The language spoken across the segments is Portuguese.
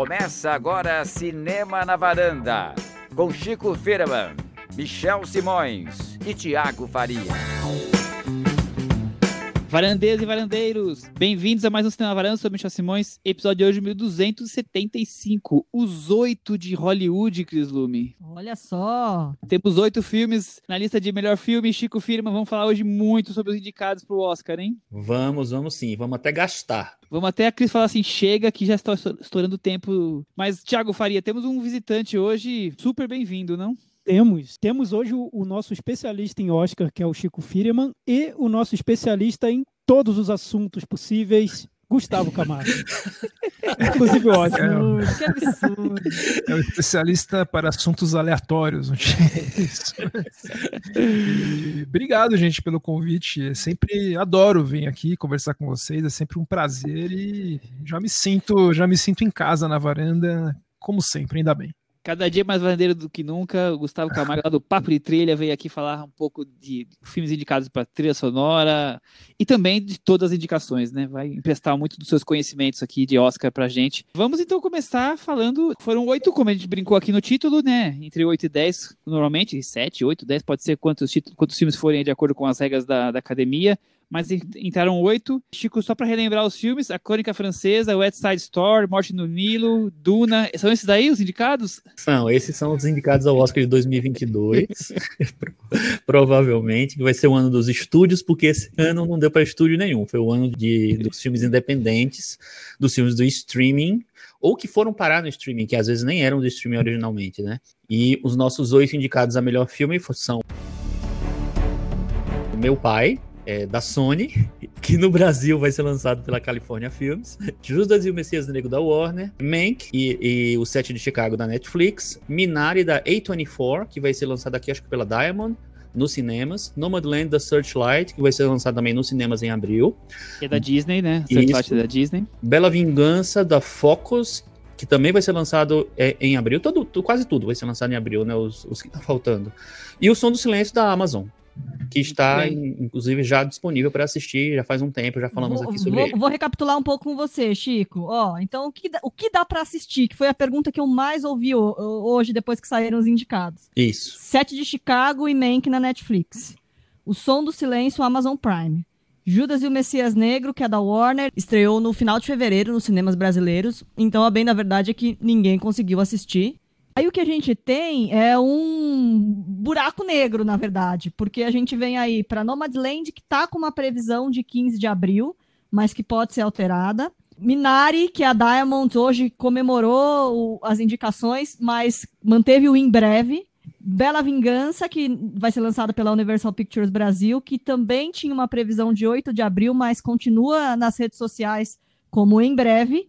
Começa agora Cinema na Varanda, com Chico Firman, Michel Simões e Tiago Faria. Varandeiros e varandeiros, bem-vindos a mais um Cinema Varanda, sou Michel Simões, episódio de hoje 1275, os oito de Hollywood, Cris Lume. Olha só! Temos oito filmes na lista de melhor filme, Chico Firma, vamos falar hoje muito sobre os indicados para o Oscar, hein? Vamos, vamos sim, vamos até gastar. Vamos até a Cris falar assim, chega que já está estourando o tempo, mas Thiago Faria, temos um visitante hoje super bem-vindo, não? Temos. Temos hoje o, o, nosso especialista em Oscar, que é o Chico Firman, e o nosso especialista em todos os assuntos possíveis, Gustavo Camargo. Inclusive o Oscar. É, que absurdo. É o especialista para assuntos aleatórios. E, obrigado, gente, pelo convite. Eu sempre adoro vir aqui conversar com vocês. É sempre um prazer e já me sinto, já me sinto em casa na varanda, como sempre, ainda bem. Cada dia mais verdadeiro do que nunca, o Gustavo Camargo, lá do Papo de Trilha, veio aqui falar um pouco de filmes indicados para trilha sonora e também de todas as indicações, né? Vai emprestar muito dos seus conhecimentos aqui de Oscar pra gente. Vamos então começar falando. Foram oito, como a gente brincou aqui no título, né? Entre oito e dez, normalmente, sete, oito, dez, pode ser quantos, títulos, quantos filmes forem de acordo com as regras da, da academia mas entraram oito. Chico, só para relembrar os filmes: A Crônica Francesa, West Side Story, Morte no Nilo, Duna. São esses daí os indicados? São, esses são os indicados ao Oscar de 2022. Provavelmente, que vai ser o ano dos estúdios, porque esse ano não deu para estúdio nenhum. Foi o ano de, dos filmes independentes, dos filmes do streaming, ou que foram parar no streaming, que às vezes nem eram do streaming originalmente, né? E os nossos oito indicados a melhor filme são Meu Pai, é, da Sony, que no Brasil vai ser lançado pela California Films, Judas e o Messias Negro da Warner, Mank e, e, o Sete de Chicago da Netflix, Minari da A24, que vai ser lançado aqui acho que pela Diamond, nos cinemas, Nomadland da Searchlight, que vai ser lançado também nos cinemas em abril. Que é da Disney, né? Searchlight é da Disney. Bela Vingança da Focus, que também vai ser lançado é, em abril. Todo, quase tudo vai ser lançado em abril, né? Os, os que tá faltando. E o Som do Silêncio da Amazon, que está, inclusive, já disponível para assistir, já faz um tempo, já falamos vou, aqui sobre vou, ele. Vou recapitular um pouco com você, Chico. Ó, então, o que, dá, o que dá para assistir? Que foi a pergunta que eu mais ouvi hoje, depois que saíram os indicados. Isso. Sete de Chicago e Mank na Netflix. O Som do Silêncio, Amazon Prime. Judas e o Messias Negro, que é da Warner, estreou no final de fevereiro nos cinemas brasileiros. Então, a bem da verdade é que ninguém conseguiu assistir. Aí o que a gente tem é um buraco negro, na verdade, porque a gente vem aí para Nomadland, que está com uma previsão de 15 de abril, mas que pode ser alterada. Minari, que a Diamond hoje comemorou o, as indicações, mas manteve o em breve. Bela Vingança, que vai ser lançada pela Universal Pictures Brasil, que também tinha uma previsão de 8 de abril, mas continua nas redes sociais como em breve.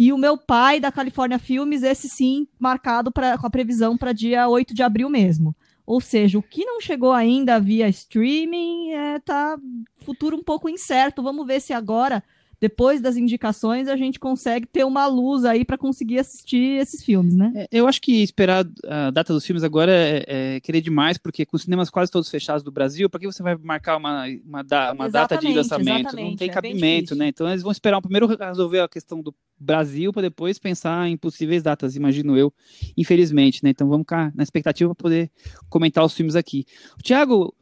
E o meu pai da California Filmes, esse sim, marcado pra, com a previsão para dia 8 de abril mesmo. Ou seja, o que não chegou ainda via streaming é, tá futuro um pouco incerto. Vamos ver se agora depois das indicações, a gente consegue ter uma luz aí para conseguir assistir esses filmes, né? É, eu acho que esperar a data dos filmes agora é, é, querer demais, porque com os cinemas quase todos fechados do Brasil, para que você vai marcar uma, uma, da, uma data de lançamento? Não tem é cabimento, né? Então eles vão esperar primeiro resolver a questão do Brasil para depois pensar em possíveis datas, imagino eu, infelizmente, né? Então vamos ficar na expectativa para poder comentar os filmes aqui. Tiago,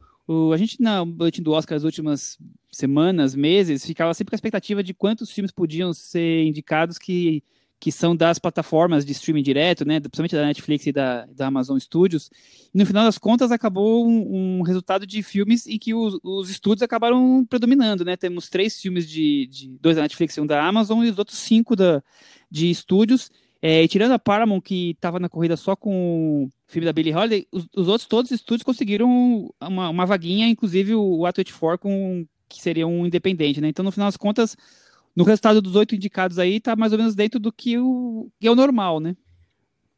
a gente, na boletim do Oscar, as últimas semanas, meses, ficava sempre com a expectativa de quantos filmes podiam ser indicados que, que são das plataformas de streaming direto, né, principalmente da Netflix e da, da Amazon Studios. E no final das contas, acabou um, um resultado de filmes em que os, os, estúdios acabaram predominando, né? Temos três filmes de, de dois da Netflix e um da Amazon, e os outros cinco da, de estúdios. É, e tirando a Paramount, que estava na corrida só com o filme da Billie Holiday, os, os outros todos os estúdios conseguiram uma, uma vaguinha, inclusive o A24, com, que seria um independente, né? Então, no final das contas, no resultado dos oito indicados aí, tá mais ou menos dentro do que, o, que é o normal, né?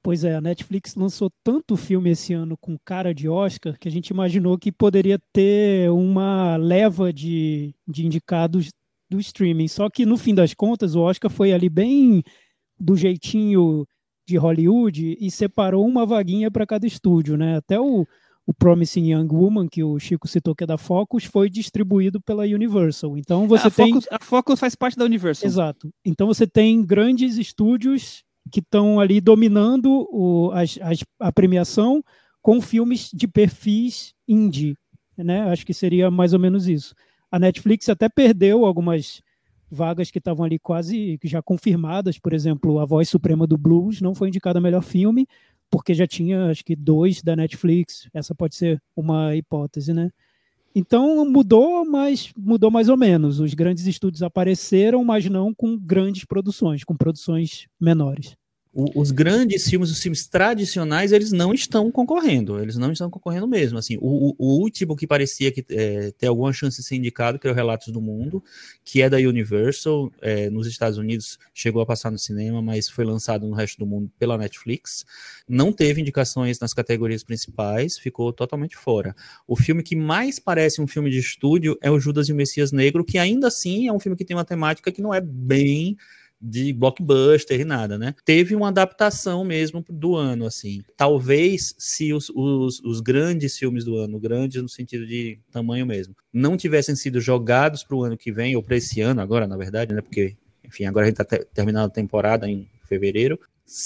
Pois é, a Netflix lançou tanto filme esse ano com cara de Oscar que a gente imaginou que poderia ter uma leva de, de indicados do streaming. Só que no fim das contas, o Oscar foi ali bem do jeitinho de Hollywood e separou uma vaguinha para cada estúdio, né? Até o, o Promising Young Woman, que o Chico citou que é da Focus, foi distribuído pela Universal. Então você a tem. Focus, a Focus faz parte da Universal. Exato. Então você tem grandes estúdios que estão ali dominando o, as, as, a premiação com filmes de perfis indie. Né? Acho que seria mais ou menos isso. A Netflix até perdeu algumas vagas que estavam ali quase já confirmadas, por exemplo, A Voz Suprema do Blues não foi indicada a melhor filme, porque já tinha, acho que, dois da Netflix. Essa pode ser uma hipótese, né? Então mudou, mas mudou mais ou menos. Os grandes estúdios apareceram, mas não com grandes produções, com produções menores o, os grandes filmes, os filmes tradicionais, eles não estão concorrendo, eles não estão concorrendo mesmo. Assim, o, o último que parecia que é, ter alguma chance de ser indicado, que é o Relatos do Mundo, que é da Universal, é, nos Estados Unidos chegou a passar no cinema, mas foi lançado no resto do mundo pela Netflix. Não teve indicações nas categorias principais, ficou totalmente fora. O filme que mais parece um filme de estúdio é o Judas e o Messias Negro, que ainda assim é um filme que tem uma temática que não é bem de blockbuster e nada, né? Teve uma adaptação mesmo do ano, assim. Talvez se os, os, os grandes filmes do ano, grandes no sentido de tamanho mesmo, não tivessem sido jogados para o ano que vem, ou para esse ano agora, na verdade, né? Porque, enfim, agora a gente está terminando a temporada em fevereiro.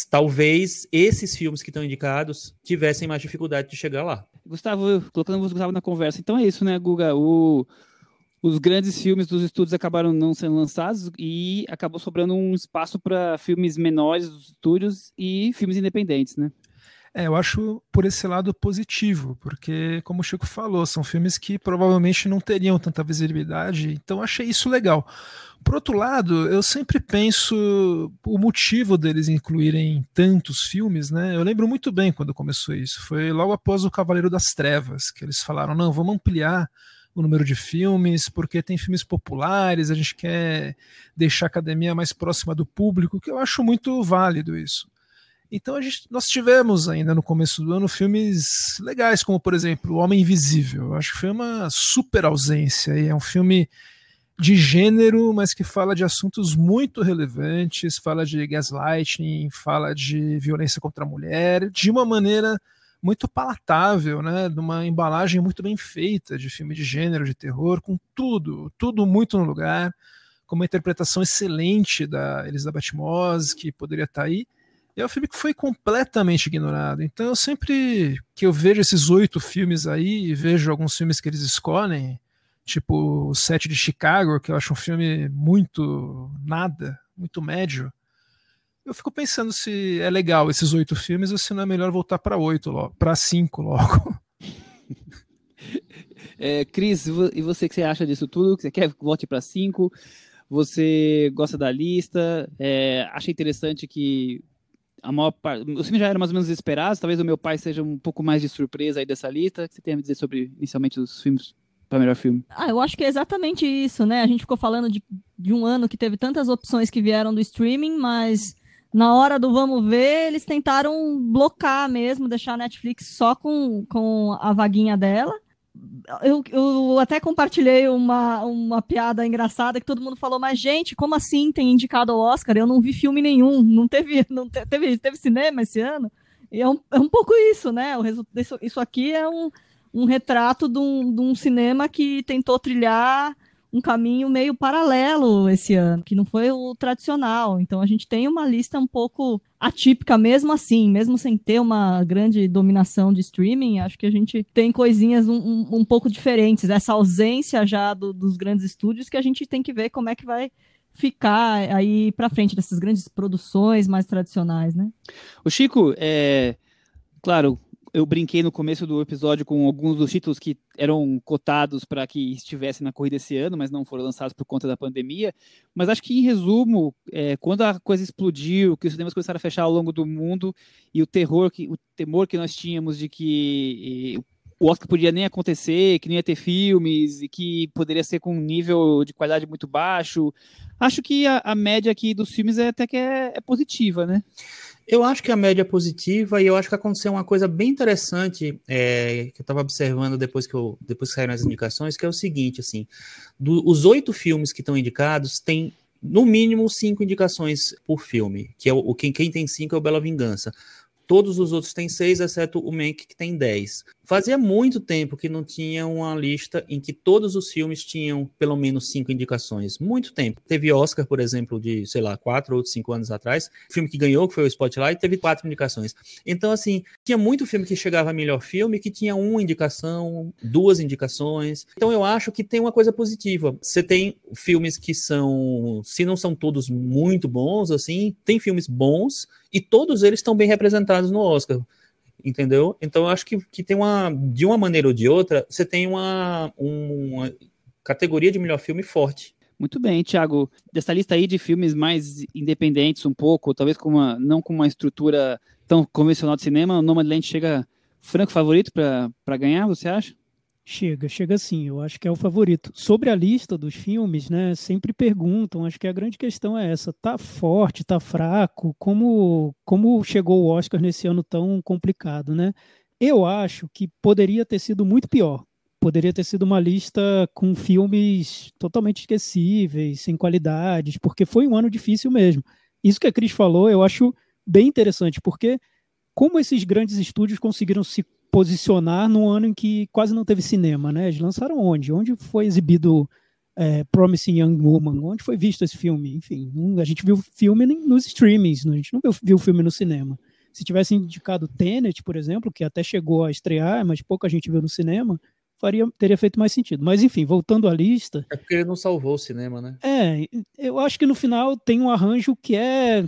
Talvez esses filmes que estão indicados tivessem mais dificuldade de chegar lá. Gustavo, colocando o Gustavo na conversa, então é isso, né, Guga? O, os grandes filmes dos estúdios acabaram não sendo lançados e acabou sobrando um espaço para filmes menores dos estúdios e filmes independentes, né? É, eu acho por esse lado positivo, porque, como o Chico falou, são filmes que provavelmente não teriam tanta visibilidade, então achei isso legal. Por outro lado, eu sempre penso o motivo deles incluírem tantos filmes, né? Eu lembro muito bem quando começou isso. Foi logo após o Cavaleiro das Trevas, que eles falaram: não, vamos ampliar o número de filmes, porque tem filmes populares, a gente quer deixar a academia mais próxima do público, que eu acho muito válido isso. Então a gente, nós tivemos ainda no começo do ano filmes legais, como por exemplo O Homem Invisível. Eu acho que foi uma super ausência. E é um filme de gênero, mas que fala de assuntos muito relevantes, fala de gaslighting, fala de violência contra a mulher, de uma maneira muito palatável, né? De uma embalagem muito bem feita de filme de gênero, de terror, com tudo, tudo muito no lugar, com uma interpretação excelente da Elizabeth Moss, que poderia estar tá aí. E é um filme que foi completamente ignorado. Então, eu sempre que eu vejo esses oito filmes aí e vejo alguns filmes que eles escolhem, tipo o Sete de Chicago, que eu acho um filme muito nada, muito médio, eu fico pensando se é legal esses oito filmes ou se não é melhor voltar para oito logo, para cinco logo. É, Cris, e você que você acha disso tudo? Você quer que volte para cinco? Você gosta da lista? É, acha interessante que a maior parte. Os filmes já eram mais ou menos esperados, talvez o meu pai seja um pouco mais de surpresa aí dessa lista. O que você tem a me dizer sobre inicialmente os filmes para melhor filme? Ah, eu acho que é exatamente isso, né? A gente ficou falando de, de um ano que teve tantas opções que vieram do streaming, mas na hora do vamos ver, eles tentaram blocar mesmo, deixar a Netflix só com, com a vaguinha dela. Eu, eu até compartilhei uma, uma piada engraçada que todo mundo falou, mas gente, como assim tem indicado ao Oscar? Eu não vi filme nenhum, não teve, não te, teve, teve cinema esse ano. E é um, é um pouco isso, né? O, isso, isso aqui é um, um retrato de um, de um cinema que tentou trilhar um caminho meio paralelo esse ano, que não foi o tradicional. Então a gente tem uma lista um pouco atípica mesmo assim, mesmo sem ter uma grande dominação de streaming, acho que a gente tem coisinhas um, um, um pouco diferentes. Essa ausência já do, dos grandes estúdios que a gente tem que ver como é que vai ficar aí para frente dessas grandes produções mais tradicionais, né? O Chico, é claro, eu brinquei no começo do episódio com alguns dos títulos que eram cotados para que estivessem na corrida esse ano, mas não foram lançados por conta da pandemia. Mas acho que, em resumo, é, quando a coisa explodiu, que os cinemas começaram a fechar ao longo do mundo e o terror, que, o temor que nós tínhamos de que o Oscar podia nem acontecer, que não ia ter filmes e que poderia ser com um nível de qualidade muito baixo. Acho que a, a média aqui dos filmes é até que é, é positiva, né? Eu acho que a média é positiva e eu acho que aconteceu uma coisa bem interessante é, que eu estava observando depois que, eu, depois que saíram as indicações, que é o seguinte, assim, do, os oito filmes que estão indicados, tem no mínimo cinco indicações por filme, que é o quem, quem tem cinco é o Bela Vingança. Todos os outros têm seis, exceto o Mank, que tem dez. Fazia muito tempo que não tinha uma lista em que todos os filmes tinham pelo menos cinco indicações. Muito tempo. Teve Oscar, por exemplo, de, sei lá, quatro ou cinco anos atrás. O filme que ganhou, que foi o Spotlight, teve quatro indicações. Então, assim, tinha muito filme que chegava a melhor filme que tinha uma indicação, duas indicações. Então, eu acho que tem uma coisa positiva. Você tem filmes que são, se não são todos muito bons, assim, tem filmes bons e todos eles estão bem representados no Oscar entendeu? Então eu acho que, que tem uma, de uma maneira ou de outra, você tem uma, uma categoria de melhor filme forte. Muito bem, Thiago. Dessa lista aí de filmes mais independentes um pouco, talvez com uma, não com uma estrutura tão convencional de cinema, o Nomadland chega franco favorito para ganhar, você acha? Chega, chega sim, eu acho que é o favorito. Sobre a lista dos filmes, né, sempre perguntam, acho que a grande questão é essa, tá forte, tá fraco, como, como chegou o Oscar nesse ano tão complicado, né? Eu acho que poderia ter sido muito pior. Poderia ter sido uma lista com filmes totalmente esquecíveis, sem qualidades, porque foi um ano difícil mesmo. Isso que a Cris falou, eu acho bem interessante, porque como esses grandes estúdios conseguiram se posicionar num ano em que quase não teve cinema, né? Eles lançaram onde? Onde foi exibido é, Promising Young Woman? Onde foi visto esse filme? Enfim, não, a gente viu o filme nos streamings, a gente não viu o filme no cinema. Se tivesse indicado Tenet, por exemplo, que até chegou a estrear, mas pouca gente viu no cinema, faria, teria feito mais sentido. Mas enfim, voltando à lista. É porque ele não salvou o cinema, né? É, eu acho que no final tem um arranjo que é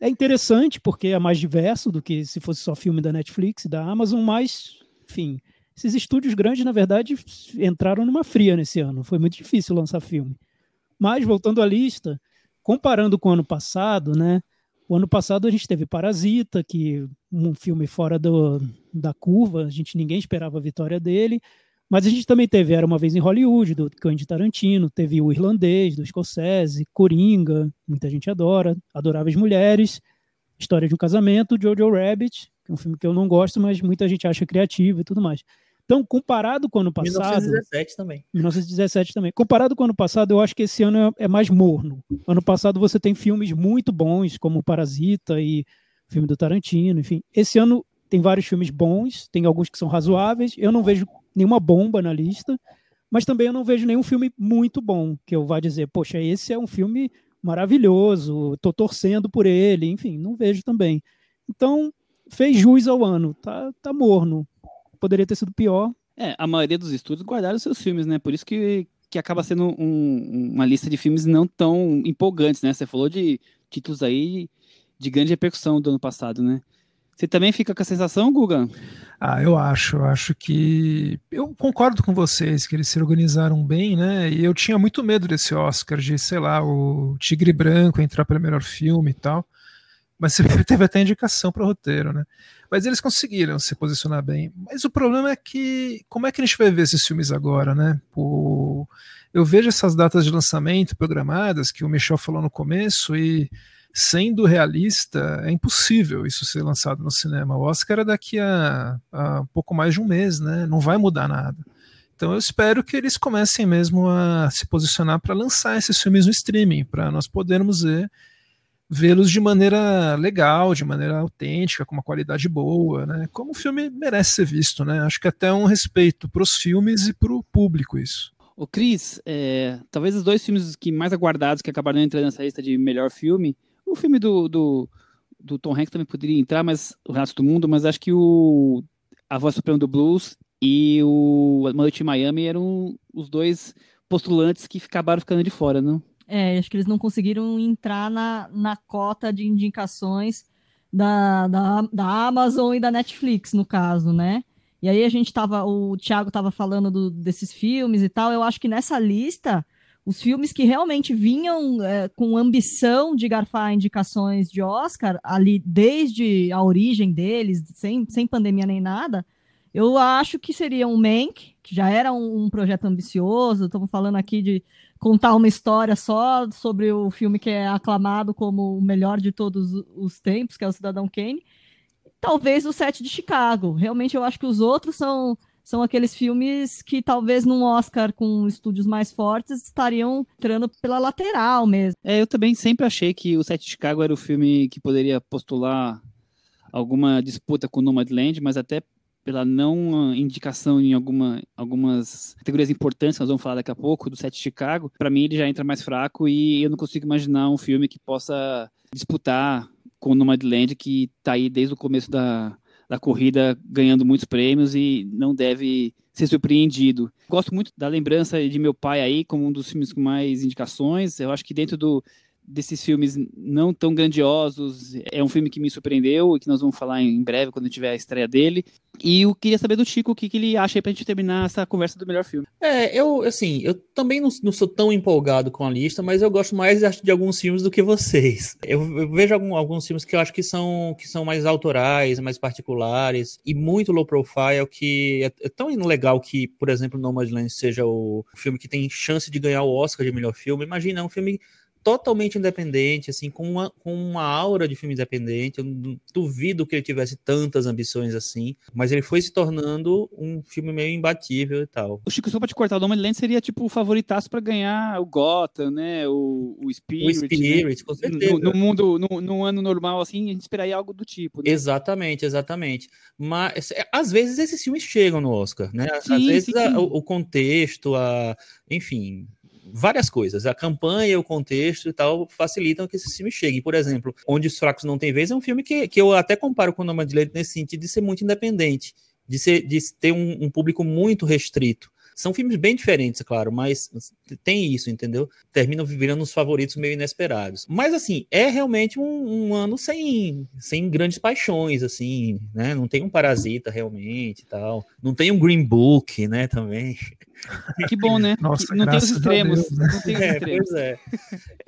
é interessante porque é mais diverso do que se fosse só filme da Netflix e da Amazon, mas, enfim, esses estúdios grandes, na verdade, entraram numa fria nesse ano. Foi muito difícil lançar filme. Mas, voltando à lista, comparando com o ano passado, né? O ano passado a gente teve Parasita, que um filme fora do, da curva, a gente ninguém esperava a vitória dele. Mas a gente também teve Era Uma Vez em Hollywood, do Quentin Tarantino, teve O Irlandês, do Scorsese, Coringa, muita gente adora, Adoráveis Mulheres, História de um Casamento, Jojo Rabbit, que é um filme que eu não gosto, mas muita gente acha criativo e tudo mais. Então, comparado com o ano passado... 1917 também. 1917 também. Comparado com o ano passado, eu acho que esse ano é, é mais morno. Ano passado você tem filmes muito bons, como Parasita e o filme do Tarantino, enfim. Esse ano tem vários filmes bons, tem alguns que são razoáveis. Eu não vejo nenhuma bomba na lista, mas também eu não vejo nenhum filme muito bom que eu vá dizer, poxa, esse é um filme maravilhoso, tô torcendo por ele, enfim, não vejo também. Então, fez jus ao ano, tá, tá morno. Poderia ter sido pior. É, a maioria dos estúdios guardaram seus filmes, né? Por isso que, que acaba sendo um, uma lista de filmes não tão empolgantes, né? Você falou de títulos aí de grande repercussão do ano passado, né? Você também fica com a sensação, Guga? Ah, eu acho. Eu acho que. Eu concordo com vocês que eles se organizaram bem, né? E eu tinha muito medo desse Oscar, de, sei lá, o Tigre Branco entrar para melhor filme e tal. Mas teve até indicação para o roteiro, né? Mas eles conseguiram se posicionar bem. Mas o problema é que. Como é que a gente vai ver esses filmes agora, né? O, eu vejo essas datas de lançamento programadas que o Michel falou no começo e sendo realista, é impossível isso ser lançado no cinema. O Oscar é daqui a, a pouco mais de um mês, né? Não vai mudar nada. Então eu espero que eles comecem mesmo a se posicionar para lançar esses filmes no streaming, para nós podermos ver vê-los de maneira legal, de maneira autêntica, com uma qualidade boa, né? Como o filme merece ser visto, né? Acho que até um respeito para os filmes e para o público isso. O Cris, é, talvez os dois filmes que mais aguardados que acabaram entrando nessa lista de melhor filme o filme do, do, do Tom Hanks também poderia entrar, mas o resto do mundo, mas acho que o A Voz Suprema do Blues e o Noite em Miami eram os dois postulantes que acabaram ficando de fora, não? É, acho que eles não conseguiram entrar na, na cota de indicações da, da, da Amazon e da Netflix, no caso, né? E aí a gente tava, o Thiago tava falando do, desses filmes e tal, eu acho que nessa lista os filmes que realmente vinham é, com ambição de garfar indicações de Oscar, ali desde a origem deles, sem, sem pandemia nem nada, eu acho que seria um Mank, que já era um, um projeto ambicioso, estamos falando aqui de contar uma história só sobre o filme que é aclamado como o melhor de todos os tempos, que é o Cidadão Kane. Talvez o Sete de Chicago. Realmente eu acho que os outros são são aqueles filmes que talvez num Oscar com estúdios mais fortes estariam entrando pela lateral mesmo. É, eu também sempre achei que o Sete de Chicago era o filme que poderia postular alguma disputa com Nomadland, mas até pela não indicação em alguma, algumas categorias importantes, que nós vamos falar daqui a pouco, do set Chicago, para mim ele já entra mais fraco e eu não consigo imaginar um filme que possa disputar com o Nomadland, que está aí desde o começo da, da corrida ganhando muitos prêmios e não deve ser surpreendido. Gosto muito da lembrança de meu pai aí como um dos filmes com mais indicações. Eu acho que dentro do desses filmes não tão grandiosos. É um filme que me surpreendeu e que nós vamos falar em breve quando tiver a estreia dele. E eu queria saber do Chico o que, que ele acha aí pra gente terminar essa conversa do melhor filme. É, eu, assim, eu também não, não sou tão empolgado com a lista, mas eu gosto mais acho, de alguns filmes do que vocês. Eu, eu vejo algum, alguns filmes que eu acho que são, que são mais autorais, mais particulares e muito low profile, que é, é tão legal que, por exemplo, Nomadland seja o filme que tem chance de ganhar o Oscar de melhor filme. Imagina, é um filme totalmente independente, assim, com uma, com uma aura de filme independente. Eu duvido que ele tivesse tantas ambições assim, mas ele foi se tornando um filme meio imbatível e tal. O Chico, só pra te cortar, o Nomadland seria tipo o favoritaço para ganhar o Gotham, né? O, o Spirit. O Spirit, né? com certeza. No, no mundo, no, num ano normal, assim, a gente esperaria algo do tipo. Né? Exatamente, exatamente. Mas é, às vezes esses filmes chegam no Oscar, né? Sim, às vezes sim, sim. A, o contexto, a, enfim, várias coisas. A campanha, o contexto e tal facilitam que esse filme chegue. Por exemplo, Onde os Fracos Não Têm Vez é um filme que, que eu até comparo com o Nomadland nesse sentido de ser muito independente, de, ser, de ter um, um público muito restrito. São filmes bem diferentes, claro, mas tem isso, entendeu? Terminam virando os favoritos meio inesperados. Mas, assim, é realmente um, um, ano sem, sem grandes paixões, assim, né? Não tem um Parasita realmente e tal. Não tem um Green Book, né, também. Que bom, né? Nossa, não tem os extremos. Deus, né? Não tem os é, extremos. Pois é.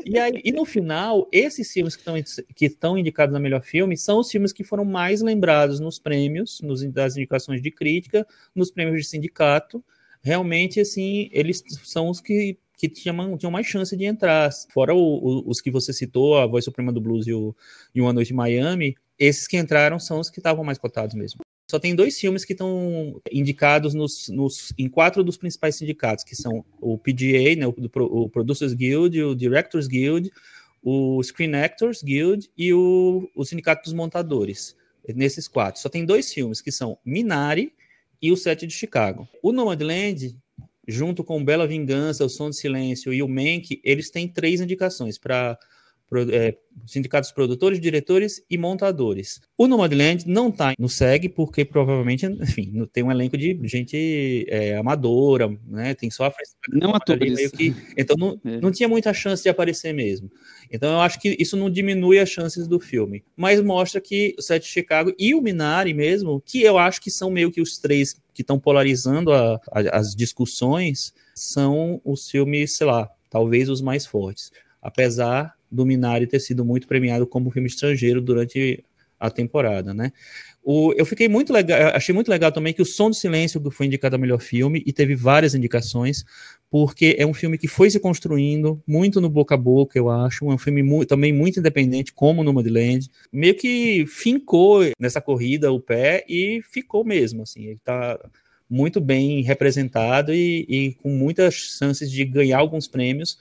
E, aí, e no final, esses filmes que estão que estão indicados na melhor filme são os filmes que foram mais lembrados nos prêmios, nos, das indicações de crítica, nos prêmios de sindicato realmente, assim, eles são os que, que tinham, tinham mais chance de entrar. Fora o, o, os que você citou, a Voz Suprema do Blues e, o, e Uma Noite em Miami, esses que entraram são os que estavam mais cotados mesmo. Só tem dois filmes que estão indicados nos, nos, em quatro dos principais sindicatos, que são o PGA, né, o, o Producers Guild, o Directors Guild, o Screen Actors Guild e o, o Sindicato dos Montadores. Nesses quatro. Só tem dois filmes, que são Minari e o Sete de Chicago. O Nomadland, junto com Bela Vingança, O Som do Silêncio e o Mank, eles têm três indicações para é, sindicatos produtores, diretores e montadores. O Nomadland não está no SEG porque provavelmente, enfim, tem um elenco de gente é, amadora, né? Tem só a não atores. Que, então não, é. não tinha muita chance de aparecer mesmo. Então eu acho que isso não diminui as chances do filme, mas mostra que o Sete de Chicago e o Minari mesmo, que eu acho que são meio que os três que estão polarizando a, a, as discussões, são os filmes, sei lá, talvez os mais fortes. Apesar do Minari ter sido muito premiado como filme estrangeiro durante a temporada, né? O, eu fiquei muito legal, achei muito legal também que o Som do Silêncio foi indicado a melhor filme e teve várias indicações, porque é um filme que foi se construindo muito no boca a boca, eu acho, um filme mu também muito independente, como no Nomadland, meio que fincou nessa corrida o pé e ficou mesmo, assim, ele tá muito bem representado e, e com muitas chances de ganhar alguns prêmios,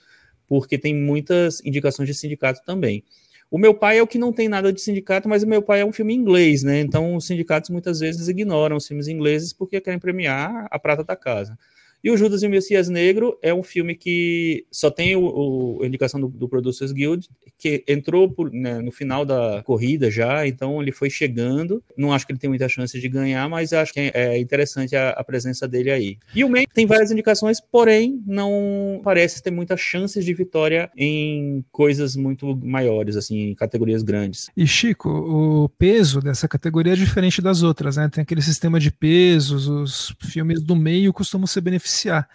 porque tem muitas indicações de sindicato também. O meu pai é o que não tem nada de sindicato, mas o meu pai é um filme inglês, né? Então os sindicatos muitas vezes ignoram os filmes ingleses porque querem premiar a prata da casa. E o Judas e o Messias Negro é um filme que só tem o, o a indicação do, do, Producers Guild, que entrou por, né, no final da corrida já, então ele foi chegando. Não acho que ele tem muita chance de ganhar, mas acho que é, interessante a, a presença dele aí. E o Mank tem várias indicações, porém não parece ter muitas chances de vitória em coisas muito maiores, assim, em categorias grandes. E Chico, o peso dessa categoria é diferente das outras, né? Tem aquele sistema de pesos, os filmes do meio costumam ser beneficiados beneficiar.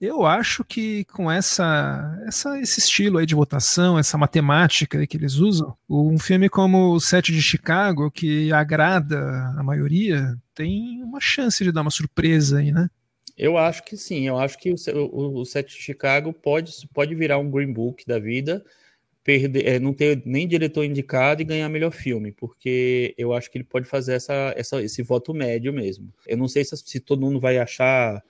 Eu acho que com essa, essa, esse estilo aí de votação, essa matemática que eles usam, um filme como o Sete de Chicago, que agrada a maioria, tem uma chance de dar uma surpresa aí, né? Eu acho que sim, eu acho que o, o, o Sete de Chicago pode, pode virar um Green Book da vida, perder, é, não ter nem diretor indicado e ganhar melhor filme, porque eu acho que ele pode fazer essa, essa, esse voto médio mesmo. Eu não sei se, se todo mundo vai achar,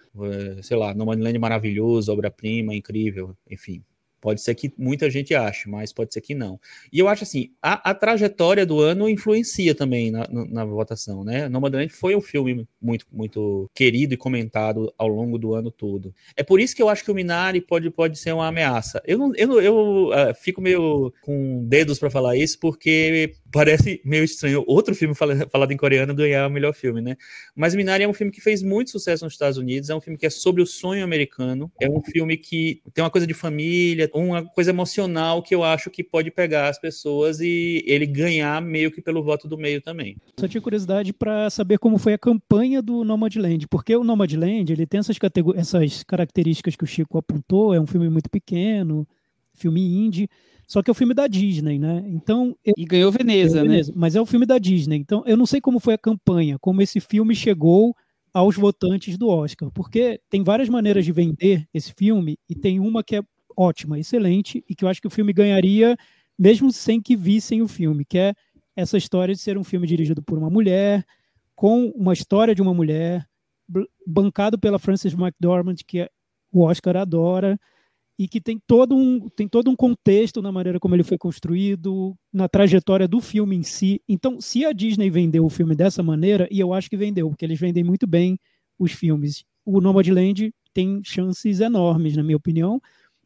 é, sei lá, Nomadland maravilhoso, obra-prima, incrível, enfim. Pode ser que muita gente ache, mas pode ser que não. E eu acho assim, a, a trajetória do ano influencia também na, na, na votação, né? Nomadland foi um filme muito, muito querido e comentado ao longo do ano todo. É por isso que eu acho que o Minari pode, pode ser uma ameaça. Eu, não, eu, eu uh, fico meio com dedos para falar isso, porque parece meio estranho outro filme falado em coreano ganhar o melhor filme, né? Mas Minari é um filme que fez muito sucesso nos Estados Unidos, é um filme que é sobre o sonho americano, é um filme que tem uma coisa de família, uma coisa emocional que eu acho que pode pegar as pessoas e ele ganhar meio que pelo voto do meio também. Só tinha curiosidade para saber como foi a campanha do Nomadland, porque o Nomadland ele tem essas, essas características que o Chico apontou, é um filme muito pequeno, filme indie, só que é o filme da Disney, né? Então eu... e ganhou Veneza, ganhou né? Veneza, mas é o filme da Disney. Então eu não sei como foi a campanha, como esse filme chegou aos votantes do Oscar, porque tem várias maneiras de vender esse filme e tem uma que é ótima, excelente, e que eu acho que o filme ganharia mesmo sem que vissem o filme, que é essa história de ser um filme dirigido por uma mulher, com uma história de uma mulher, bancado pela Frances McDormand, que é, o Oscar adora, e que tem todo, um, tem todo um contexto na maneira como ele foi construído, na trajetória do filme em si. Então, se a Disney vendeu o filme dessa maneira, e eu acho que vendeu, porque eles vendem muito bem os filmes, o Nomadland tem chances enormes, na minha opinião,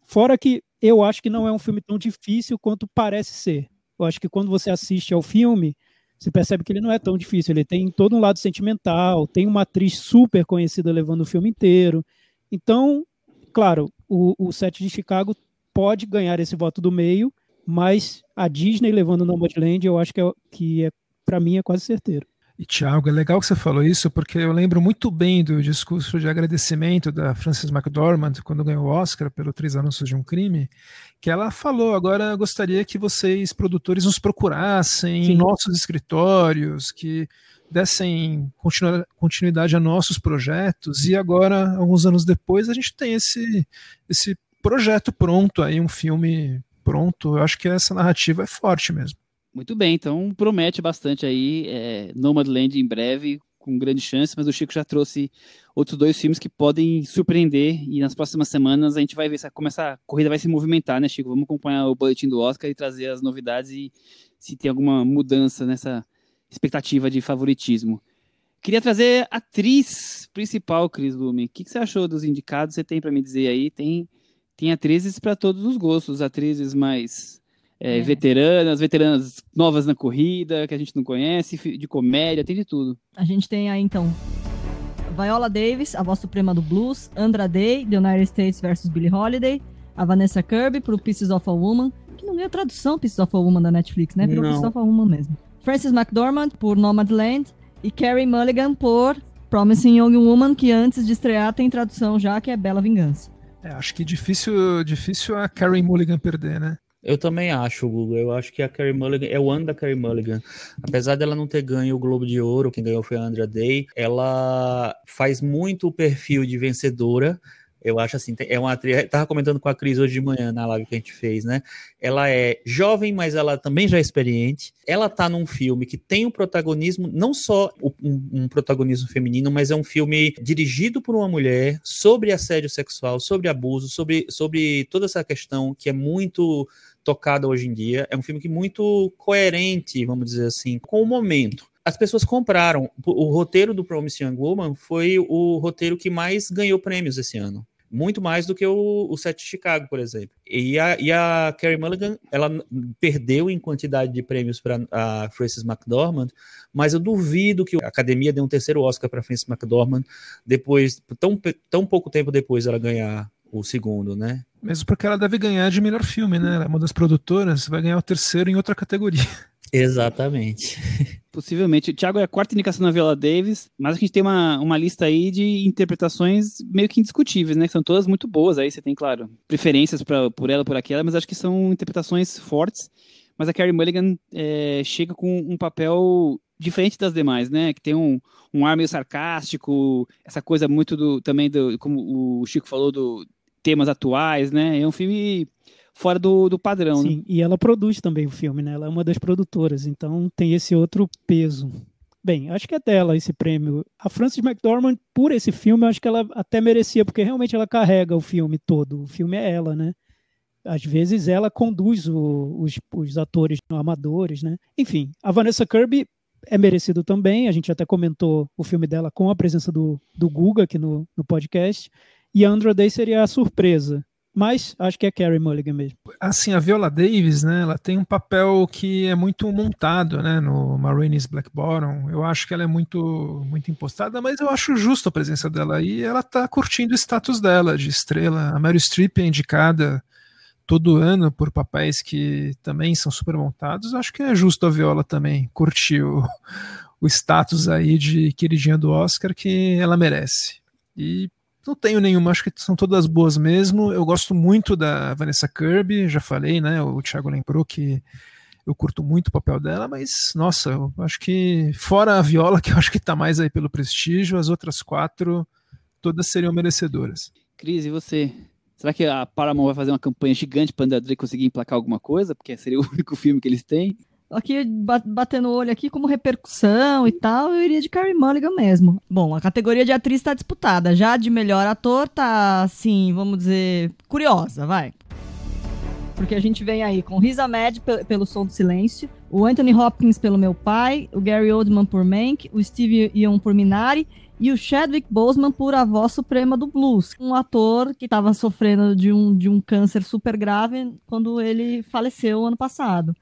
Fora que eu acho que não é um filme tão difícil quanto parece ser. Eu acho que quando você assiste ao filme, você percebe que ele não é tão difícil. Ele tem todo um lado sentimental, tem uma atriz super conhecida levando o filme inteiro. Então, claro, o, o set de Chicago pode ganhar esse voto do meio, mas a Disney levando o Nomadland, eu acho que, é, que é, para mim é quase certeiro. E, Tiago, é legal que você falou isso, porque eu lembro muito bem do discurso de agradecimento da Frances McDormand, quando ganhou o Oscar pelo Três Anúncios de um Crime, que ela falou, agora gostaria que vocês, produtores, nos procurassem Sim. em nossos escritórios, que dessem continuidade a nossos projetos, e agora, alguns anos depois, a gente tem esse, esse projeto pronto aí, um filme pronto. Eu acho que essa narrativa é forte mesmo. Muito bem, então promete bastante aí é, Nomadland em breve, com grande chance, mas o Chico já trouxe outros dois filmes que podem surpreender e nas próximas semanas a gente vai ver como essa corrida vai se movimentar, né, Chico? Vamos acompanhar o boletim do Oscar e trazer as novidades e se tem alguma mudança nessa expectativa de favoritismo. Queria trazer a atriz principal, Cris Lume. O que, que você achou dos indicados? Você tem para me dizer aí? Tem, tem atrizes para todos os gostos, atrizes mais é, é. veteranas, veteranas novas na corrida, que a gente não conhece, de comédia, tem de tudo. A gente tem aí, então, Viola Davis, a voz suprema do blues, Andra Day, The United States vs. Billie Holiday, a Vanessa Kirby pro Pieces of a Woman, que não é a tradução Pieces of a Woman da Netflix, né? Virou Pieces of a Woman mesmo. Frances McDormand por Nomadland e Carrie Mulligan por Promising Young Woman, que antes de estrear tem tradução já, que é Bela Vingança. É, acho que difícil, difícil a Carrie Mulligan perder, né? Eu também acho, Google. Eu acho que a Carrie Mulligan é o ano da Carrie Mulligan. Apesar dela não ter ganho o Globo de Ouro, quem ganhou foi a Andrea Day, ela faz muito o perfil de vencedora. Eu acho assim, é uma atriz. Tava comentando com a Cris hoje de manhã na live que a gente fez, né? Ela é jovem, mas ela também já é experiente. Ela tá num filme que tem um protagonismo, não só um, um protagonismo feminino, mas é um filme dirigido por uma mulher sobre assédio sexual, sobre abuso, sobre, sobre toda essa questão que é muito tocada hoje em dia. É um filme que muito coerente, vamos dizer assim, com o momento. As pessoas compraram. O roteiro do Promising Young Woman foi o roteiro que mais ganhou prêmios esse ano. Muito mais do que o, o Set de Chicago, por exemplo. E a, e a Carrie Mulligan, ela perdeu em quantidade de prêmios para a Frances McDormand, mas eu duvido que a academia dê um terceiro Oscar para Frances McDormand depois, tão, tão pouco tempo depois ela ganhar o segundo, né? Mesmo porque ela deve ganhar de melhor filme, né? Ela é uma das produtoras, vai ganhar o terceiro em outra categoria. Exatamente. Possivelmente. O Thiago é a quarta indicação na Viola Davis, mas a gente tem uma, uma lista aí de interpretações meio que indiscutíveis, né? Que são todas muito boas. Aí você tem, claro, preferências pra, por ela, por aquela, mas acho que são interpretações fortes. Mas a Carrie Mulligan é, chega com um papel diferente das demais, né? Que tem um, um ar meio sarcástico, essa coisa muito do também do, como o Chico falou, do temas atuais, né? É um filme fora do, do padrão. Sim, né? e ela produz também o filme, né? Ela é uma das produtoras, então tem esse outro peso. Bem, acho que é dela esse prêmio. A Frances McDormand, por esse filme, acho que ela até merecia, porque realmente ela carrega o filme todo. O filme é ela, né? às vezes ela conduz o, os, os atores amadores, né? Enfim, a Vanessa Kirby é merecido também. A gente até comentou o filme dela com a presença do, do Guga aqui no, no podcast. E a Day seria a surpresa. Mas acho que é Carrie Mulligan mesmo. Assim, a Viola Davis, né, ela tem um papel que é muito montado, né, no Marines Black Bottom. Eu acho que ela é muito muito impostada, mas eu acho justo a presença dela aí. Ela tá curtindo o status dela de estrela. A Meryl Streep é indicada todo ano por papéis que também são super montados. Acho que é justo a Viola também curtir o, o status aí de queridinha do Oscar que ela merece. E não tenho nenhuma, acho que são todas boas mesmo. Eu gosto muito da Vanessa Kirby, já falei, né? O Thiago lembrou que eu curto muito o papel dela, mas nossa, eu acho que fora a Viola, que eu acho que tá mais aí pelo prestígio, as outras quatro todas seriam merecedoras. Cris, e você? Será que a Paramount vai fazer uma campanha gigante para André conseguir emplacar alguma coisa? Porque seria o único filme que eles têm? Aqui batendo o olho aqui como repercussão e tal, eu iria de Carrie Mulligan mesmo. Bom, a categoria de atriz está disputada. Já de melhor ator tá, assim, vamos dizer, curiosa, vai. Porque a gente vem aí com Riz Ahmed pelo Som do Silêncio, o Anthony Hopkins pelo Meu Pai, o Gary Oldman por Mank, o Steve Yeun por Minari e o Chadwick Boseman por A Voz Suprema do Blues, um ator que estava sofrendo de um, de um câncer super grave quando ele faleceu ano passado.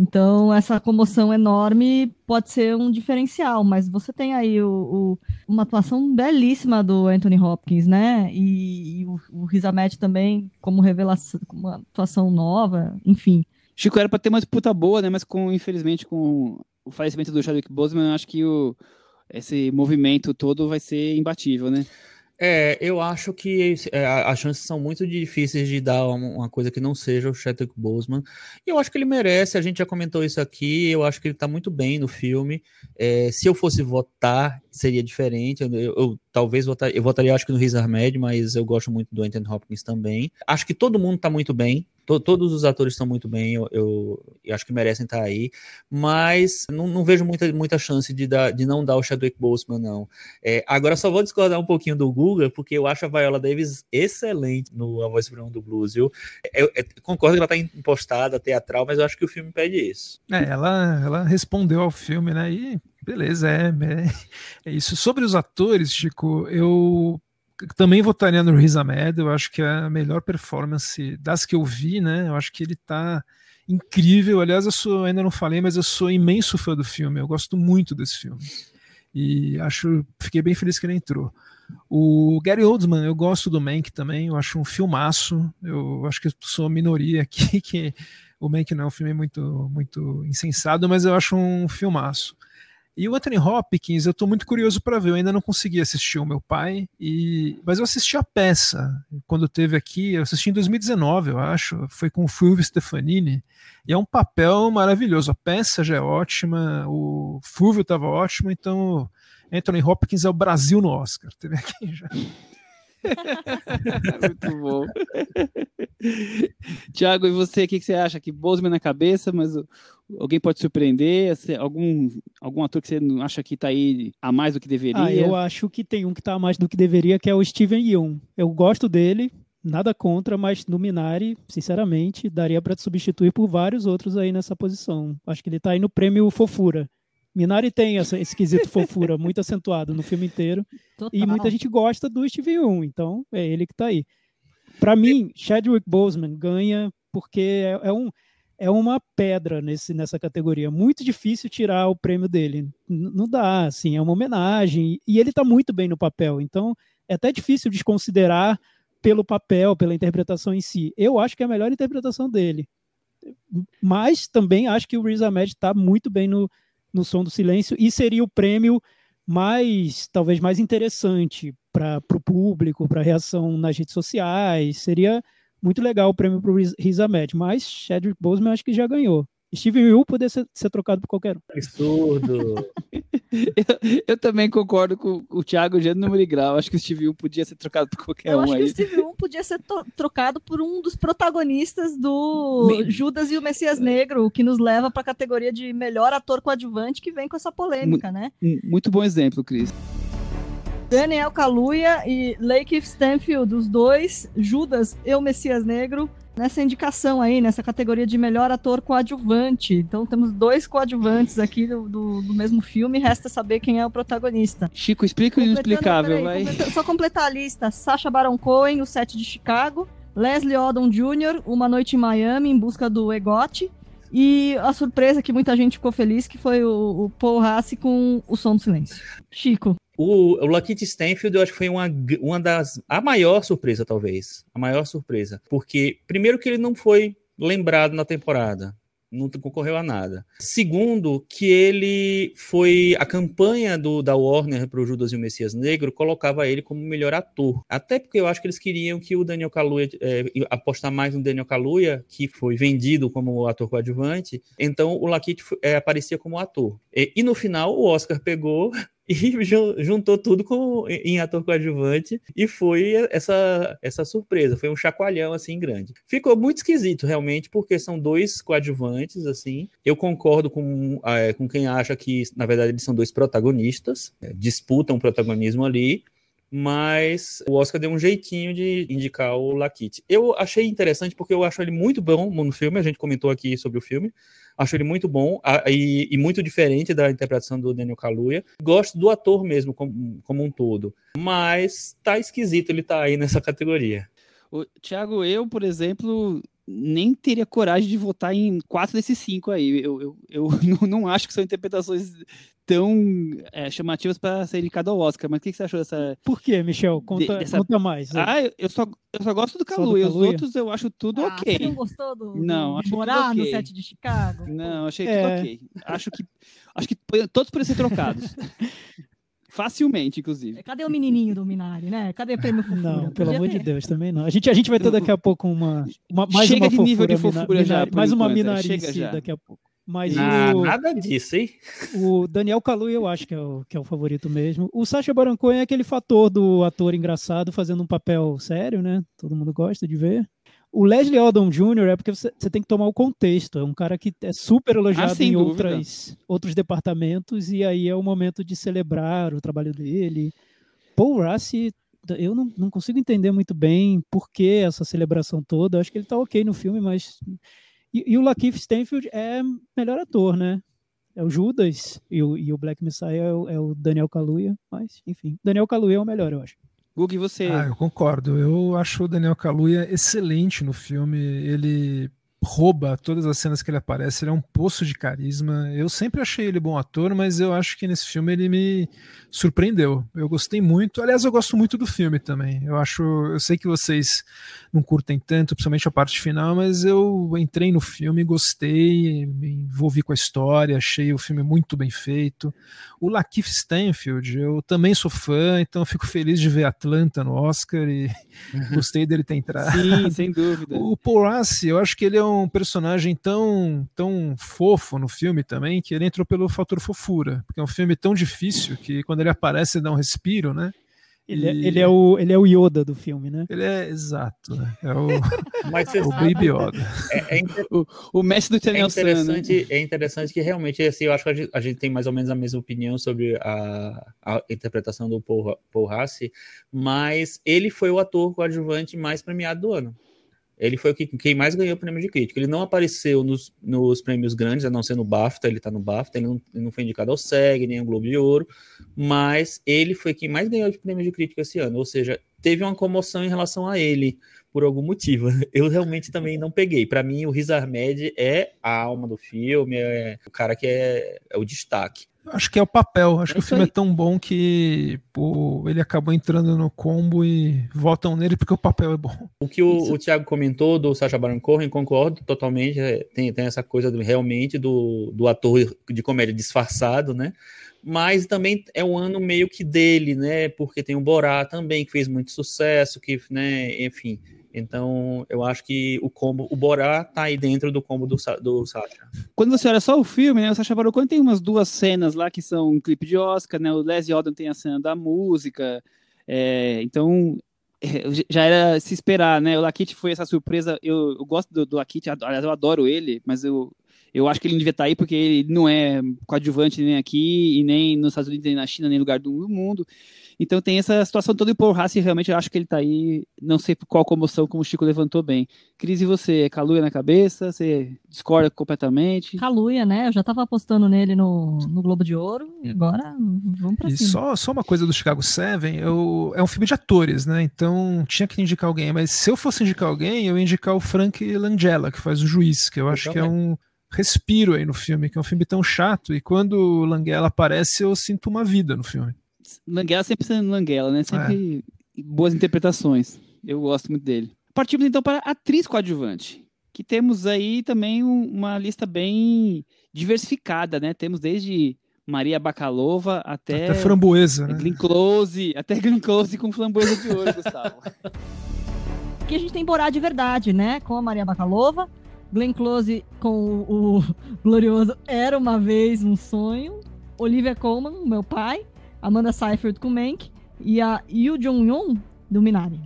Então, essa comoção enorme pode ser um diferencial, mas você tem aí o, o, uma atuação belíssima do Anthony Hopkins, né? E, e o, o Riz Ahmed também, como revelação, uma atuação nova, enfim. Chico era para ter uma disputa boa, né? Mas com, infelizmente, com o falecimento do Chadwick Boseman, acho que o, esse movimento todo vai ser imbatível, né? É, eu acho que é, as chances são muito difíceis de dar uma coisa que não seja o Chadwick Boseman. E eu acho que ele merece, a gente já comentou isso aqui, eu acho que ele está muito bem no filme. É, se eu fosse votar, seria diferente. Eu, eu, eu talvez votar, eu votaria, acho que no Riz Ahmed, mas eu gosto muito do Anthony Hopkins também. Acho que todo mundo está muito bem to, todos os atores estão muito bem, eu, eu, eu, acho que merecem estar aí, mas não, não, vejo muita, muita chance de, dar, de não dar o Chadwick Boseman, não. É, agora só vou discordar um pouquinho do Guga, porque eu acho a Viola Davis excelente no A Voz do Blues, viu? Eu, eu, eu concordo que ela está impostada, teatral, mas eu acho que o filme pede isso. É, ela, ela respondeu ao filme, né? E beleza, é, é, é isso. Sobre os atores, Chico, eu também votaria no Riz Ahmed, eu acho que é a melhor performance das que eu vi, né? Eu acho que ele tá incrível. Aliás, eu sou, ainda não falei, mas eu sou imenso fã do filme. Eu gosto muito desse filme. E acho, fiquei bem feliz que ele entrou. O Gary Oldman, eu gosto do Mank também, eu acho um filmaço. Eu acho que sou a minoria aqui que o Mank não é um filme muito muito insensado, mas eu acho um filmaço. E o Anthony Hopkins, eu estou muito curioso para ver. Eu ainda não consegui assistir o meu pai, e mas eu assisti a peça quando teve aqui. Eu assisti em 2019, eu acho. Foi com o Fulvio Stefanini. E é um papel maravilhoso. A peça já é ótima, o Fulvio estava ótimo, então Anthony Hopkins é o Brasil no Oscar. Teve aqui já. Muito bom. Tiago, e você, o que, que, você acha? Que Bozeman na cabeça, mas alguém pode surpreender? Algum, algum ator que você acha que está aí a mais do que deveria? Ah, eu acho que tem um que está a mais do que deveria, que é o Steven Yeun. Eu gosto dele, nada contra, mas no Minari, sinceramente, daria para substituir por vários outros aí nessa posição. Acho que ele está aí no prêmio Fofura. Minari tem essa, esse quesito fofura muito acentuado no filme inteiro. Total. E muita gente gosta do Steve Young, então é ele que está aí. Para mim, Chadwick Boseman ganha porque é, é, um, é uma pedra nesse, nessa categoria. Muito difícil tirar o prêmio dele. N não dá, assim, é uma homenagem. E ele está muito bem no papel. Então, é até difícil desconsiderar pelo papel, pela interpretação em si. Eu acho que é a melhor interpretação dele. Mas também acho que o Riz Ahmed está muito bem no, no Som do Silêncio e seria o prêmio mais, talvez mais interessante para o público, para a reação nas redes sociais. Seria muito legal o prêmio para o Riz Ahmed, mas Chadwick Boseman acho que já ganhou. Steven Yeun poder ser, ser, trocado por qualquer um. Absurdo. eu, eu, também concordo com o Thiago Gênero número grau. Acho que o Steve Yeun podia ser trocado por qualquer eu um. Eu acho aí. que o Steve Yeun podia ser trocado por um dos protagonistas do Me... Judas e o Messias Negro, que nos leva para a categoria de melhor ator coadjuvante que vem com essa polêmica, né? Muito bom exemplo, Cris. Daniel Kaluuya e Lake Stanfield, os dois, Judas e o Messias Negro, nessa indicação aí, nessa categoria de melhor ator coadjuvante. Então temos dois coadjuvantes aqui do, do, do mesmo filme, resta saber quem é o protagonista. Chico, explica o inexplicável, vai. Só completar a lista: Sacha Baron Cohen, o set de Chicago, Leslie Odom Jr., Uma Noite em Miami, em busca do Egote. E a surpresa que muita gente ficou feliz que foi o, o Paul Rassi com o Som do Silêncio. Chico. O, o Lakeith Stanfield, eu acho que foi uma, uma das. A maior surpresa, talvez. A maior surpresa. Porque, primeiro, que ele não foi lembrado na temporada não concorreu a nada. Segundo, que ele foi. A campanha do, da Warner para o Judas e o Messias Negro colocava ele como melhor ator. Até porque eu acho que eles queriam que o Daniel Kaluuya. É, apostar mais no Daniel Kaluuya, que foi vendido como ator coadjuvante. Então o Lakeith é, aparecia como ator. E, e no final o Oscar pegou e juntou tudo com, em ator coadjuvante e foi essa, essa surpresa, foi um chacoalhão assim grande. Ficou muito esquisito realmente, porque são dois coadjuvantes assim. Eu concordo com, é, com quem acha que na verdade eles são dois protagonistas, é, disputam o protagonismo ali. Mas o Oscar deu um jeitinho de indicar o Lakit. Eu achei interessante porque eu acho ele muito bom no filme. A gente comentou aqui sobre o filme. Acho ele muito bom e, e, muito diferente da interpretação do Daniel Kaluuya. Gosto do ator mesmo, como, como um todo. Mas tá esquisito ele tá aí nessa categoria. O, Thiago, eu, por exemplo, nem teria coragem de votar em quatro desses cinco aí. Eu, eu, eu não, acho que são interpretações tão é, chamativas para ser indicado ao Oscar. Mas o que, que, você achou dessa. Por que, Michel? Conta, dessa... conta mais. Né? Ah, eu só, eu só gosto do Kaluuya. Os outros eu acho tudo ah, ok. Você não gostou do, não, do, de morar okay. no set de Chicago? Não, achei é. tudo ok. Acho que, acho que todos poderiam ser trocados. Facilmente, inclusive. Cadê o menininho do Minari, né? Cadê o prêmio Fofura? Não, pelo amor de Deus, também não. A gente, a gente vai ter daqui a pouco uma, uma mais Chega uma de fofura, nível de fofura já, mais uma Minari daqui a pouco. Mas ah, o, nada disso, hein? O Daniel Kaluuya eu acho que é o, que é o favorito mesmo. O Sacha Baron Cohen é aquele fator do ator engraçado fazendo um papel sério, né? Todo mundo gosta de ver. O Leslie Odom Jr. é porque você, você, tem que tomar o contexto. É um cara que é super elogiado ah, em outras, outros departamentos, e aí é o momento de celebrar o trabalho dele. Paul Rassi, eu não, não consigo entender muito bem por que essa celebração toda. Eu acho que ele tá ok no filme, mas. E, e o Lakeith Stanfield é melhor ator, né? É o Judas e o, e o Black Messiah é o, é o Daniel Kaluuya, mas enfim, Daniel Kaluuya é o melhor, eu acho. Gug, você. Ah, eu concordo. Eu acho o Daniel Kaluuya excelente no filme. Ele rouba todas as cenas que ele aparece, ele é um poço de carisma. Eu sempre achei ele bom ator, mas eu acho que nesse filme ele me surpreendeu. Eu gostei muito. Aliás, eu gosto muito do filme também. Eu acho, eu sei que vocês não curtem tanto, principalmente a parte final, mas eu entrei no filme, gostei, me envolvi com a história, achei o filme muito bem feito. O Lakeith Stanfield, eu também sou fã, então fico feliz de ver Atlanta no Oscar e gostei dele ter entrado. Sim, sem dúvida. O Paul Rassi, eu acho que ele é um personagem tão, tão fofo no filme também, que ele entrou pelo fator fofura, porque é um filme tão difícil que quando ele aparece dá um respiro, né? Ele, é, ele, é o, ele é o Yoda do filme, né? Ele é exato, né? É o, Mas o Baby Yoda. É, é inter... o, o mestre do Daniel é interessante, é interessante que realmente, assim, eu acho que a gente, a gente, tem mais ou menos a mesma opinião sobre a, a interpretação do Paul, Paul Rassi, mas ele foi o ator coadjuvante mais premiado do ano. Ele foi quem mais ganhou o prêmio de crítica. Ele não apareceu nos, nos prêmios grandes, a não ser no BAFTA, ele está no BAFTA, ele não, ele não, foi indicado ao SEG, nem ao Globo de Ouro, mas ele foi quem mais ganhou de prêmio de crítica esse ano, ou seja, teve uma comoção em relação a ele, por algum motivo. Eu realmente também não peguei. Para mim, o Riz Ahmed é a alma do filme, é o cara que é, é o destaque. Acho que é o papel. Acho é que o filme aí. é tão bom que pô, ele acabou entrando no combo e votam nele porque o papel é bom. O que o, o Thiago comentou do Sacha Baron Cohen, concordo totalmente. É, tem, tem essa coisa do, realmente do, do ator de comédia disfarçado, né? Mas também é um ano meio que dele, né? Porque tem o Borá também, que fez muito sucesso, que, né, enfim então, eu acho que o combo, o Borá tá aí dentro do combo do, do Sacha. Quando você olha só o filme, né, o Sacha Baron Cohen tem umas duas cenas lá que são um clipe de Oscar, né, o Leslie Odom tem a cena da música, é, então é, já era se esperar, né, o Lakit foi essa surpresa, eu, eu gosto do, do Lakit, aliás, eu adoro ele, mas eu, Eu acho que ele não devia estar tá aí porque ele não é coadjuvante nem aqui, e nem nos Estados Unidos, nem na China, nem em lugar do mundo. Então tem essa situação toda e o Paul realmente eu acho que ele tá aí, não sei por qual comoção, como o Chico levantou bem. Cris, e você? É Caluia na cabeça? Você discorda completamente? Caluia, né? Eu já tava apostando nele no, no Globo de Ouro e agora vamos pra e cima. Só, só uma coisa do Chicago Seven, eu, é um filme de atores, né? Então tinha que indicar alguém, mas se eu fosse indicar alguém, eu ia indicar o Frank Langella, que faz o juiz, que eu, acho que é um respiro aí no filme, que é um filme tão chato, e quando o Langella aparece, eu sinto uma vida no filme. Languela sempre sendo Languela, né? Sempre é. boas interpretações. Eu gosto muito dele. Partimos então para atriz coadjuvante, que temos aí também uma lista bem diversificada, né? Temos desde Maria Bakalova até, até framboesa, né? Glenn Close, até Glenn Close com framboesa de ouro, Gustavo. Aqui a gente tem Borá de verdade, né? Com a Maria Bakalova, Glenn Close com o, o glorioso Era uma vez um sonho, Olivia Colman, meu pai, Amanda Seyfried com Mank e a Yu Jong-yoon do Minari.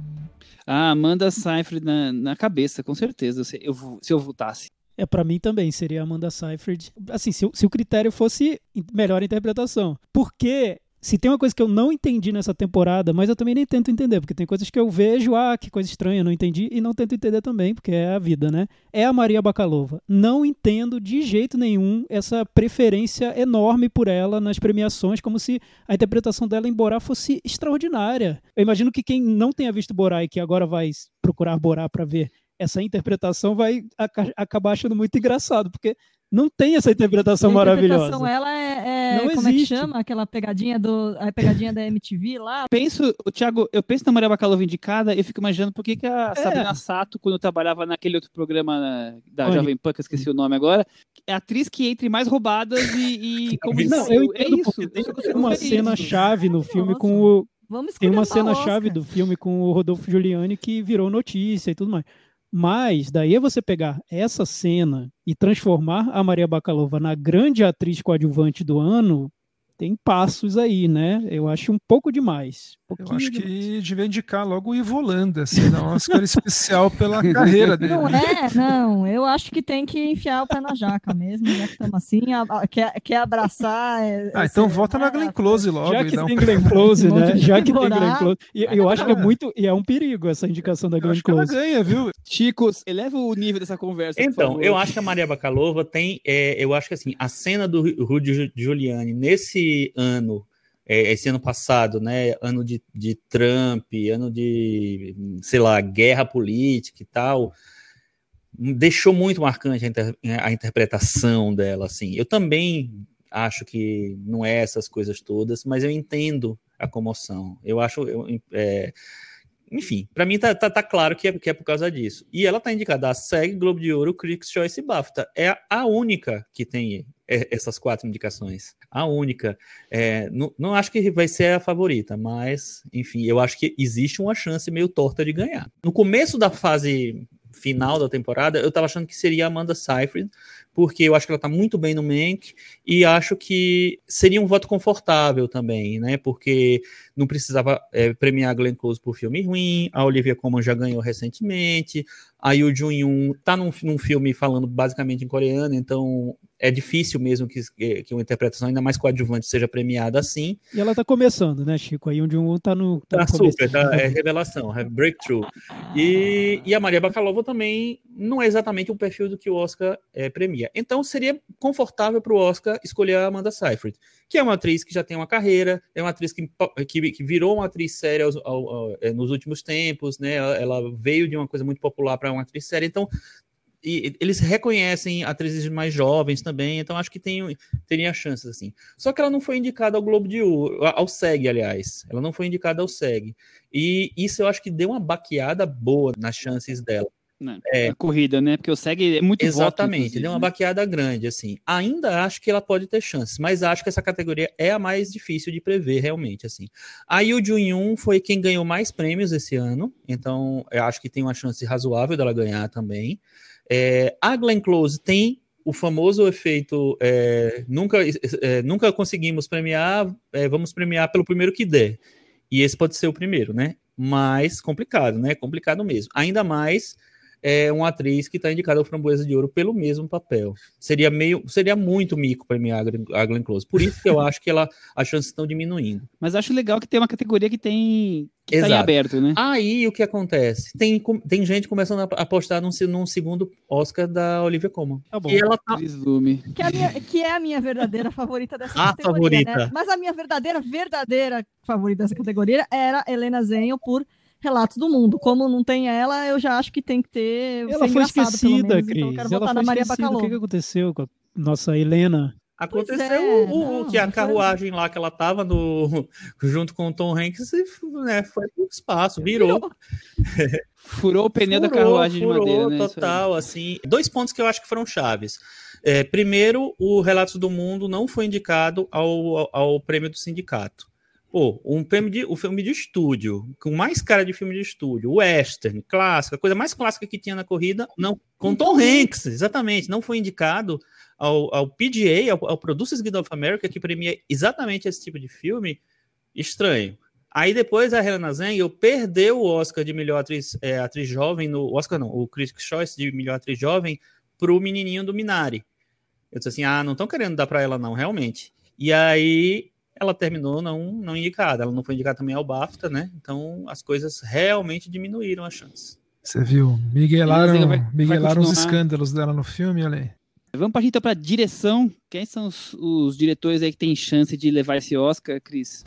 A Amanda Seyfried na, na cabeça, com certeza, se eu, se eu votasse. É, para mim também seria Amanda Seyfried. Assim, se, se o critério fosse melhor interpretação. Porque se tem uma coisa que eu não entendi nessa temporada, mas eu também nem tento entender, porque tem coisas que eu vejo, ah, que coisa estranha, não entendi, e não tento entender também, porque é a vida, né? É a Maria Bakalova. Não entendo de jeito nenhum essa preferência enorme por ela nas premiações, como se a interpretação dela em Borá fosse extraordinária. Eu imagino que quem não tenha visto Borá e que agora vai procurar Borá para ver essa interpretação vai acabar achando muito engraçado, porque não tem essa interpretação a maravilhosa. interpretação ela é, é não como existe. é que chama aquela pegadinha do a pegadinha da MTV lá? Penso, o Thiago, eu penso na Maria Bacalova indicada, eu fico imaginando por que, que a é. Sabrina Sato, quando trabalhava naquele outro programa né, da? Jovem Pan, que eu esqueci o nome agora, é a atriz que entre mais roubadas e, e como não, eu é isso. Tem uma cena chave no filme com o tem uma cena chave do filme com o Rodolfo Giuliani que virou notícia e tudo mais. Mas daí é você pegar essa cena e transformar a Maria Bakalova na grande atriz coadjuvante do ano, tem passos aí, né? Eu acho um pouco demais. Um eu acho demais. que devia indicar logo o Ivo Holanda, assim, dar um Oscar especial pela carreira dele. Não é, não. Eu acho que tem que enfiar o pé na jaca mesmo, já que estamos assim, a, a, quer, quer abraçar. É, ah, então vota na Glenn Close logo. Já que tem um... Glenn Close, né? Já que tem Glenn Close. E, eu acho que é muito, e é um perigo essa indicação da Glenn Close. ela ganha, viu? Chicos, eleva o nível dessa conversa. Então, eu acho que a Maria Bakalova tem, é, eu acho que assim, a cena do Rudy Giuliani nesse ano, é, esse ano passado, né, ano de, de Trump, ano de, sei lá, guerra política e tal, deixou muito marcante a, inter, a interpretação dela, assim. Eu também acho que não é essas coisas todas, mas eu entendo a comoção. Eu acho, eu, é, enfim, para mim tá, tá, tá, claro que é, que é por causa disso. E ela tá indicada a SEG, Globo de Ouro, Critics' Choice e BAFTA. É a única que tem essas quatro indicações. A única. É, não, não acho que vai ser a favorita, mas, enfim, eu acho que existe uma chance meio torta de ganhar. No começo da fase final da temporada, eu tava achando que seria a Amanda Seyfried, porque eu acho que ela tá muito bem no Mank e acho que seria um voto confortável também, né? Porque não precisava é, premiar a Glenn Close por filme ruim, a Olivia Colman já ganhou recentemente, a Yoo Jun-yoon tá num, num filme falando basicamente em coreano, então é difícil mesmo que, que uma interpretação ainda mais coadjuvante seja premiada assim. E ela tá começando, né, Chico? Aí onde um tá no. Tá, tá super, tá, é revelação, é breakthrough. E, e a Maria Bakalova também não é exatamente o perfil do que o Oscar é, premia. Então seria confortável para o Oscar escolher a Amanda Seyfried, que é uma atriz que já tem uma carreira, é uma atriz que, que, que virou uma atriz séria ao, ao, é, nos últimos tempos, né? Ela, ela veio de uma coisa muito popular para uma atriz séria, então e eles reconhecem atrizes mais jovens também, então acho que tem, teria chances assim. Só que ela não foi indicada ao Globo de Ouro, ao SEG, aliás. Ela não foi indicada ao SEG. E isso eu acho que deu uma baqueada boa nas chances dela. Né? É, a corrida, né? Porque o SEG é muito Exatamente, voto, deu uma né? baqueada grande, assim. Ainda acho que ela pode ter chances, mas acho que essa categoria é a mais difícil de prever, realmente, assim. A Yu Jun foi quem ganhou mais prêmios esse ano, então eu acho que tem uma chance razoável dela ganhar também. É, a Glenn Close tem o famoso efeito é, nunca, é, nunca conseguimos premiar, é, vamos premiar pelo primeiro que der. E esse pode ser o primeiro, né? Mas complicado, né? Complicado mesmo. Ainda mais é uma atriz que está indicada ao Framboesa de Ouro pelo mesmo papel. Seria meio, seria muito mico para mim a Glenn Close. Por isso que eu acho que ela, as chances estão diminuindo. Mas acho legal que tem uma categoria que tem que tá Exato. tá aberto, né? Aí o que acontece? Tem, tem gente começando a apostar num, num segundo Oscar da Olivia Colman. Tá bom. E ela tá... Que, é a minha, que é a minha verdadeira favorita dessa a categoria. Né? Favorita. Né? Mas a minha verdadeira, verdadeira favorita dessa categoria era Helena Zenho por Relatos do Mundo. Como não tem ela, eu já acho que tem que ter. Ela foi esquecida, menos, Cris. Então eu quero ela na Maria Bacalhau. O que, que aconteceu com a nossa Helena? Aconteceu é, o, não, que a carruagem foi... lá que ela tava no, junto com o Tom Hanks e né, foi pro espaço, virou. virou. Furou o pneu furou, da carruagem furou, de madeira, né? Total, assim. Dois pontos que eu acho que foram chaves. É, primeiro, o Relatos do Mundo não foi indicado ao, ao, ao prêmio do sindicato. Pô, um filme de, o filme de estúdio, com mais cara de filme de estúdio, western, clássica, a coisa mais clássica que tinha na corrida, não, com Tom Hanks, exatamente, não foi indicado ao, ao PGA, ao, ao Producers Guild of America, que premia exatamente esse tipo de filme, estranho. Aí depois a Helena Zengel perdeu o Oscar de melhor atriz, é, atriz jovem, no Oscar não, o Critics' Choice de melhor atriz jovem, pro menininho do Minari. Eu disse assim, ah, não estão querendo dar para ela não, realmente. E aí ela terminou não, não indicada. Ela não foi indicada também ao BAFTA, né? Então as coisas realmente diminuíram as chances. Você viu? Miguelaram, vai, miguelaram vai os escândalos dela no filme, olha aí. Vamos partir então para direção. Quem são os, os, diretores aí que têm chance de levar esse Oscar, Cris?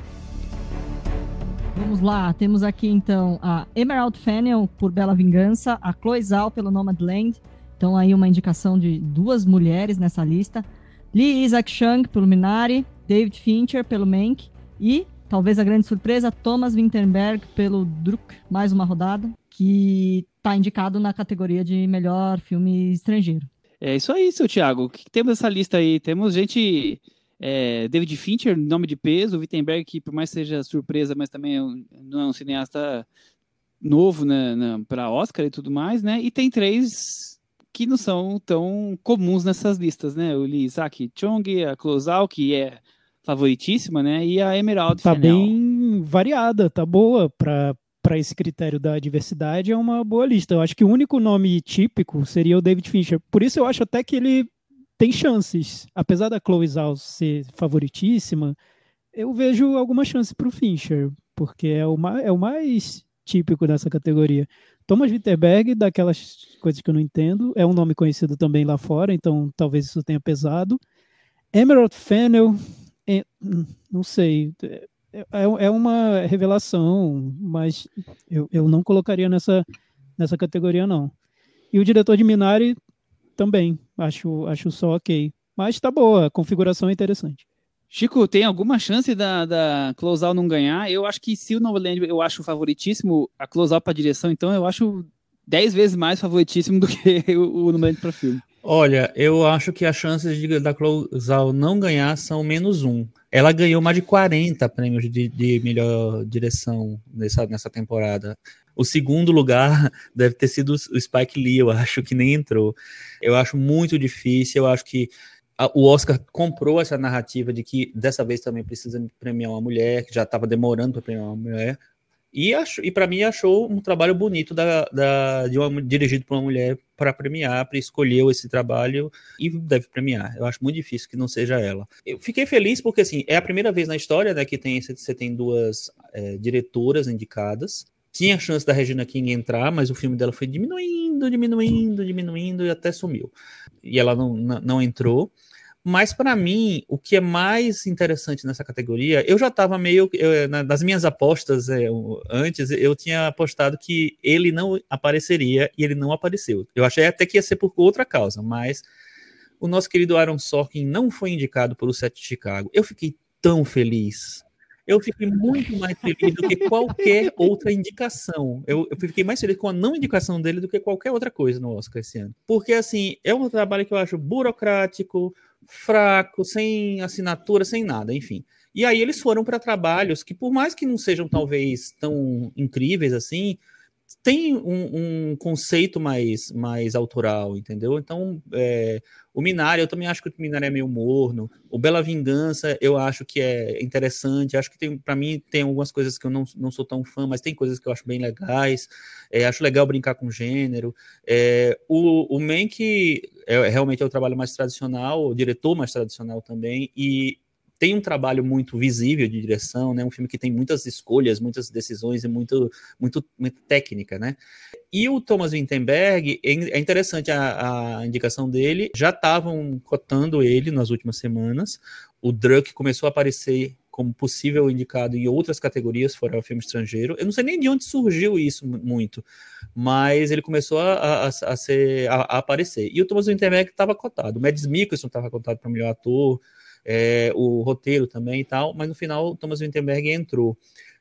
Vamos lá, temos aqui então a Emerald Fennell por Bela Vingança, a Chloe Zhao pelo Nomadland. Então aí uma indicação de duas mulheres nessa lista. Lee Isaac Chung pelo Minari, David Fincher pelo Mank e, talvez a grande surpresa, Thomas Winterberg pelo Druk, mais uma rodada, que está indicado na categoria de melhor filme estrangeiro. É isso aí, seu Thiago. O que temos nessa lista aí? Temos gente. É, David Fincher, nome de peso, Wittenberg, que por mais seja surpresa, mas também é não é um cineasta novo né, para Oscar e tudo mais, né? E tem três que não são tão comuns nessas listas, né? O Lee Isaac Chong, a Closal, que é favoritíssima, né? E a Emerald Tá bem variada, tá boa para para esse critério da diversidade é uma boa lista. Eu acho que o único nome típico seria o David Fincher. Por isso eu acho até que ele tem chances. Apesar da Chloe Zhao ser favoritíssima, eu vejo alguma chance para o Fincher, porque é o, mais, é o mais típico dessa categoria. Thomas Witterberg, daquelas coisas que eu não entendo, é um nome conhecido também lá fora, então talvez isso tenha pesado. Emerald Fennel, é, não sei, é, é, é uma revelação, mas eu, eu não colocaria nessa, nessa categoria, não. E o diretor de Minari também, acho, acho só ok. Mas tá boa, a configuração é interessante. Chico, tem alguma chance da, da Closal não ganhar? Eu acho que se o Novoland eu acho favoritíssimo, a Closal para direção, então eu acho dez vezes mais favoritíssimo do que o, o Novoland para filme. Olha, eu acho que as chances de, da Closal não ganhar são menos um. Ela ganhou mais de 40 prêmios de, de melhor direção nessa, nessa temporada. O segundo lugar deve ter sido o Spike Lee, eu acho que nem entrou. Eu acho muito difícil, eu acho que a, o Oscar comprou essa narrativa de que dessa vez também precisa premiar uma mulher, que já estava demorando para premiar uma mulher. E, e para mim achou um trabalho bonito da, da, de uma, dirigido por uma mulher para premiar, para escolher esse trabalho e deve premiar. Eu acho muito difícil que não seja ela. Eu fiquei feliz porque assim é a primeira vez na história né, que tem você tem duas é, diretoras indicadas. Tinha a chance da Regina King entrar, mas o filme dela foi diminuindo, diminuindo, diminuindo e até sumiu. E ela não, não, não entrou. Mas para mim, o que é mais interessante nessa categoria, eu já estava meio. Eu, nas minhas apostas é, antes, eu tinha apostado que ele não apareceria e ele não apareceu. Eu achei até que ia ser por outra causa, mas o nosso querido Aaron Sorkin não foi indicado por o Set de Chicago. Eu fiquei tão feliz. Eu fiquei muito mais feliz do que qualquer outra indicação. Eu, eu, fiquei mais feliz com a não indicação dele do que qualquer outra coisa no Oscar esse ano. Porque, assim, é um trabalho que eu acho burocrático, fraco, sem assinatura, sem nada, enfim. E aí eles foram para trabalhos que, por mais que não sejam talvez tão incríveis assim, tem um, um, conceito mais, mais autoral, entendeu? Então, é, o Minari, eu também acho que o Minari é meio morno. O Bela Vingança, eu acho que é interessante. Acho que tem, para mim, tem algumas coisas que eu não, não sou tão fã, mas tem coisas que eu acho bem legais. É, acho legal brincar com gênero. É, o, o Mank é, realmente é o trabalho mais tradicional, o diretor mais tradicional também, e tem um trabalho muito visível de direção, né? Um filme que tem muitas escolhas, muitas decisões e muito, muito, muito técnica, né? E o Thomas Winterberg, é, é interessante a, a indicação dele, já estavam cotando ele nas últimas semanas. O Druck começou a aparecer como possível indicado em outras categorias fora o filme estrangeiro. Eu não sei nem de onde surgiu isso muito, mas ele começou a, a, a ser, a, a, aparecer. E o Thomas Winterberg estava cotado. O Mads Mikkelsen estava cotado para melhor ator é, o roteiro também e tal, mas no final Thomas Winterberg entrou.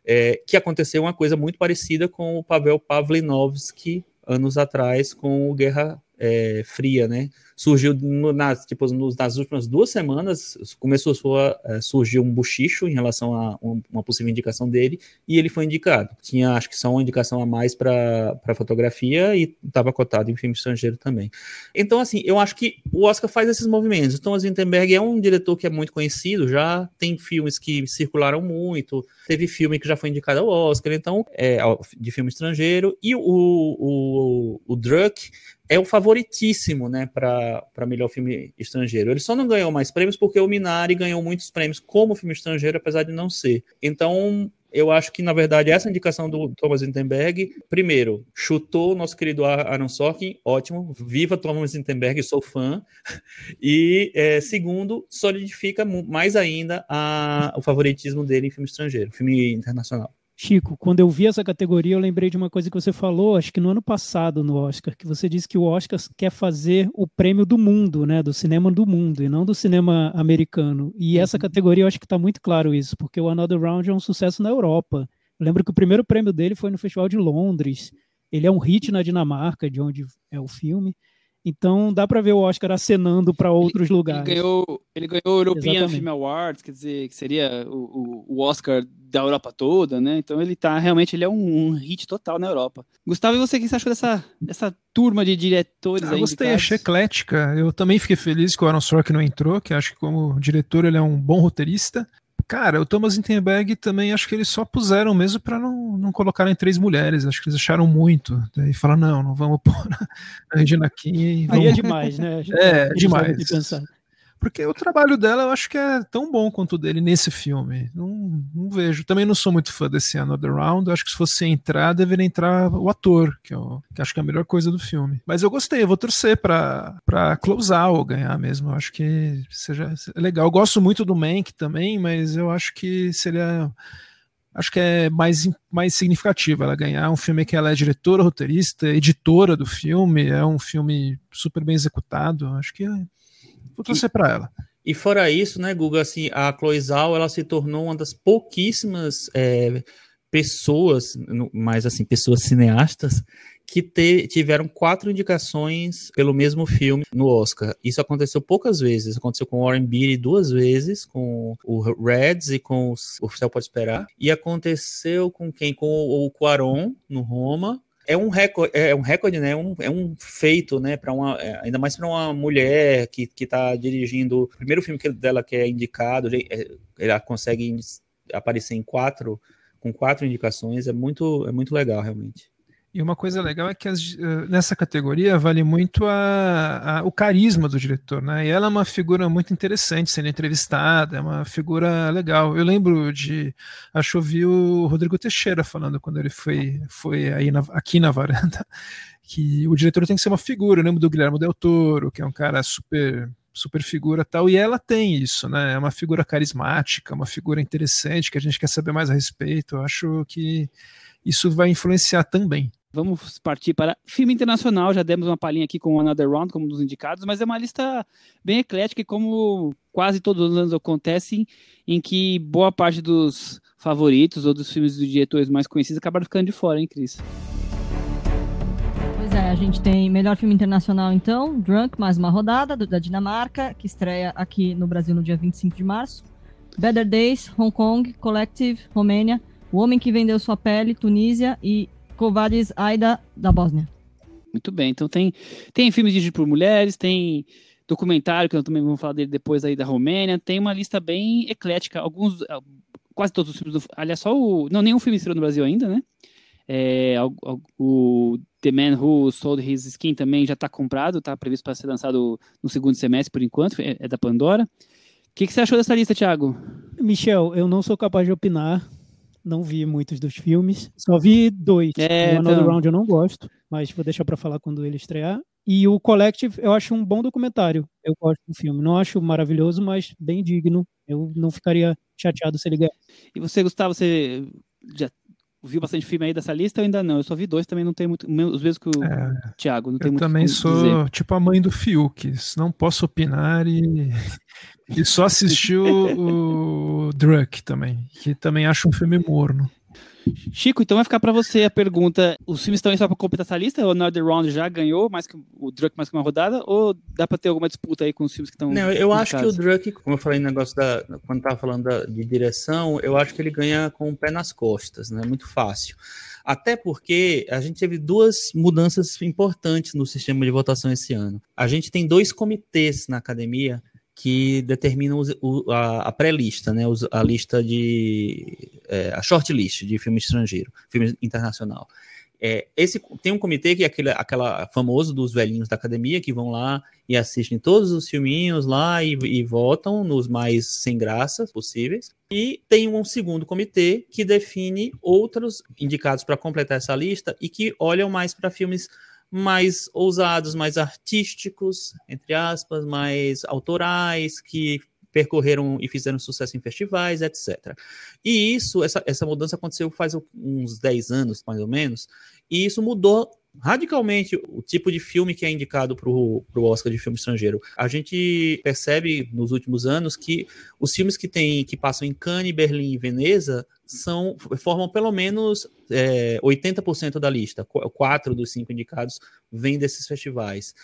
É, que aconteceu uma coisa muito parecida com o Pavel Pavlinovski anos atrás com o Guerra é, Fria, né? surgiu no, nas, tipo, nas últimas duas semanas, começou a é, surgiu um buchicho em relação a uma, possível indicação dele, e ele foi indicado. Tinha, acho que só uma indicação a mais para fotografia e estava cotado em filme estrangeiro também. Então, assim, eu acho que o Oscar faz esses movimentos. Thomas Winterberg é um diretor que é muito conhecido, já tem filmes que circularam muito, teve filme que já foi indicado ao Oscar, então, é, de filme estrangeiro, e o, o, o Druck é o favoritíssimo, né, para melhor filme estrangeiro. Ele só não ganhou mais prêmios porque o Minari ganhou muitos prêmios como filme estrangeiro, apesar de não ser. Então, eu acho que, na verdade, essa indicação do Thomas Winterberg, primeiro, chutou o nosso querido Aaron Sorkin, ótimo, viva Thomas Winterberg, sou fã. E, é, segundo, solidifica mais ainda a, o favoritismo dele em filme estrangeiro, filme internacional. Chico, quando eu vi essa categoria, eu lembrei de uma coisa que você falou, acho que no ano passado no Oscar, que você disse que o Oscar quer fazer o prêmio do mundo, né, do cinema do mundo, e não do cinema americano. E uhum. essa categoria, eu acho que está muito claro isso, porque o Another Round é um sucesso na Europa. Eu lembro que o primeiro prêmio dele foi no Festival de Londres. Ele é um hit na Dinamarca, de onde é o filme. Então dá para ver o Oscar acenando para outros ele, lugares. Ele ganhou, ele ganhou o European Exatamente. Film Awards, quer dizer, que seria o, o, Oscar da Europa toda, né? Então ele tá realmente ele é um, um hit total na Europa. Gustavo, e você o que você achou dessa, dessa turma de diretores ah, aí? Gostei, achei eclética. Eu também fiquei feliz que o Aaron Sorkin não entrou, que acho que como diretor ele é um bom roteirista. Cara, o Thomas Winterberg também acho que eles só puseram mesmo para não, não colocarem três mulheres. Acho que eles acharam muito. Daí falaram, não, não vamos pôr a Regina King. Aí é demais, né? É, demais. Porque o trabalho dela eu acho que é tão bom quanto o dele nesse filme. Não, não vejo. Também não sou muito fã desse Another Round. Eu acho que se fosse entrar, deveria entrar o ator, que, eu, que acho que é a melhor coisa do filme. Mas eu gostei, eu vou torcer pra, pra closar ou ganhar mesmo. Eu acho que seja legal. Eu gosto muito do Mank também, mas eu acho que seria acho que é mais, mais significativo ela ganhar um filme que ela é diretora, roteirista, editora do filme, é um filme super bem executado, acho que é, Vou torcer para ela. E fora isso, né, Guga, assim, a Chloe Zhao, ela se tornou uma das pouquíssimas é, pessoas, mais assim, pessoas cineastas, que te, tiveram quatro indicações pelo mesmo filme no Oscar. Isso aconteceu poucas vezes. Aconteceu com o Warren Beatty duas vezes, com o Reds e com o Céu Pode Esperar. E aconteceu com quem? Com o Quaron, no Roma, é um recorde, é um recorde, né? É um, é um feito, né? Para uma, é, ainda mais para uma mulher que que está dirigindo o primeiro filme que, dela que é indicado, é, ela consegue aparecer em quatro com quatro indicações, é muito é muito legal realmente. E uma coisa legal é que as, eh, nessa categoria vale muito a, a, o carisma do diretor, né? E ela é uma figura muito interessante sendo entrevistada, é uma figura legal. Eu lembro de, acho que eu vi o Rodrigo Teixeira falando quando ele foi, foi aí na, aqui na varanda, que o diretor tem que ser uma figura. Eu lembro do Guilherme Del Toro, que é um cara super super figura tal, e ela tem isso, né? É uma figura carismática, uma figura interessante que a gente quer saber mais a respeito. Eu acho que isso vai influenciar também. Vamos partir para filme internacional. Já demos uma palhinha aqui com Another Round como um dos indicados, mas é uma lista bem eclética e como quase todos os anos acontece, em que boa parte dos favoritos ou dos filmes dos diretores mais conhecidos acabaram ficando de fora, hein, Cris? Pois é, a gente tem melhor filme internacional então, Drunk, mais uma rodada, da Dinamarca, que estreia aqui no Brasil no dia 25 de março. Better Days, Hong Kong, Collective, Romênia, O Homem que Vendeu Sua Pele, Tunísia e Kovadis Aida, da Bósnia. Muito bem, então tem, tem filmes dirigidos por mulheres, tem documentário, que eu também vou falar dele depois aí da Romênia, tem uma lista bem eclética, alguns, quase todos os filmes do, aliás, só o, não, nenhum filme estreou no Brasil ainda, né? É, o, o, The Man Who Sold His Skin também já está comprado, está previsto para ser lançado no segundo semestre por enquanto, é, é da Pandora. O que, que, você achou dessa lista, Thiago? Michel, eu não sou capaz de opinar, não vi muitos dos filmes, só vi dois. É, o Another então... Round eu não gosto, mas vou deixar para falar quando ele estrear. E o Collective eu acho um bom documentário. Eu gosto do filme. Não acho maravilhoso, mas bem digno. Eu não ficaria chateado se ele ganhar. E você, Gustavo, você já viu bastante filme aí dessa lista ou ainda não? Eu só vi dois, também não tem muito. Os mesmos que o é, Thiago. Não tem eu muito também sou dizer. tipo a mãe do Fiuk. Não posso opinar e. e só assisti o, o Druck também, que também acho um filme morno. Chico, então vai ficar para você a pergunta: os filmes estão aí só para completar essa lista? O Another Round já ganhou mais que o Druck mais que uma rodada? Ou dá para ter alguma disputa aí com os filmes que estão. Não, eu acho caso? que o Druck, como eu falei no negócio da. Quando tava falando da, de direção, eu acho que ele ganha com o pé nas costas, né? Muito fácil. Até porque a gente teve duas mudanças importantes no sistema de votação esse ano. A gente tem dois comitês na academia que determinam a, a pré-lista, né, a lista de é, a shortlist de filme estrangeiro, filme internacional. É, esse tem um comitê que é aquele aquela famoso dos velhinhos da academia que vão lá e assistem todos os filminhos lá e, e votam nos mais sem graça possíveis. E tem um segundo comitê que define outros indicados para completar essa lista e que olham mais para filmes mais ousados, mais artísticos, entre aspas, mais autorais, que percorreram e fizeram sucesso em festivais, etc. E isso, essa, essa mudança aconteceu faz uns 10 anos, mais ou menos, e isso mudou radicalmente o tipo de filme que é indicado para o Oscar de filme estrangeiro. A gente percebe nos últimos anos que os filmes que tem, que passam em Cannes, Berlim e Veneza são formam pelo menos é, 80% da lista. Quatro dos cinco indicados vêm desses festivais.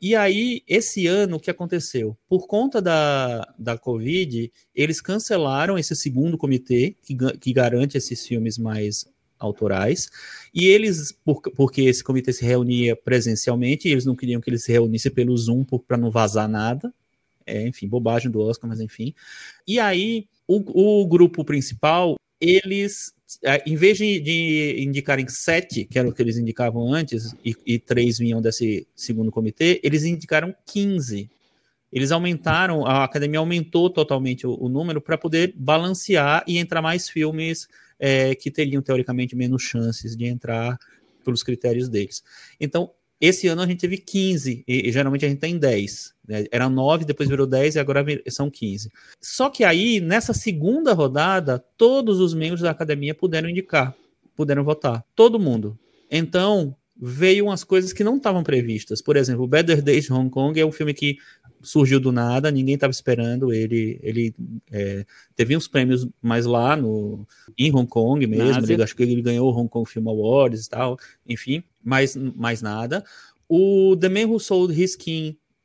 E aí, esse ano, o que aconteceu? Por conta da, da Covid, eles cancelaram esse segundo comitê que, que garante esses filmes mais autorais. E eles, por, porque esse comitê se reunia presencialmente, eles não queriam que ele se reunisse pelo Zoom para não vazar nada. É, enfim, bobagem do Oscar, mas enfim. E aí, o, o grupo principal, eles, é, em vez de, de, indicarem sete, que era o que eles indicavam antes, e, e três vinham desse segundo comitê, eles indicaram 15. Eles aumentaram, a academia aumentou totalmente o, o número para poder balancear e entrar mais filmes é, que teriam, teoricamente, menos chances de entrar pelos critérios deles. Então, esse ano a gente teve 15, e, e geralmente a gente tem 10. Né? Era 9, depois virou 10 e agora são 15. Só que aí, nessa segunda rodada, todos os membros da academia puderam indicar, puderam votar. Todo mundo. Então, veio umas coisas que não estavam previstas. Por exemplo, Better Days Hong Kong é um filme que surgiu do nada, ninguém estava esperando. Ele, ele é, teve uns prêmios mais lá no, em Hong Kong mesmo. Ele, acho que ele ganhou o Hong Kong Film Awards e tal, enfim, mais, mais nada. O The Man Who Sold His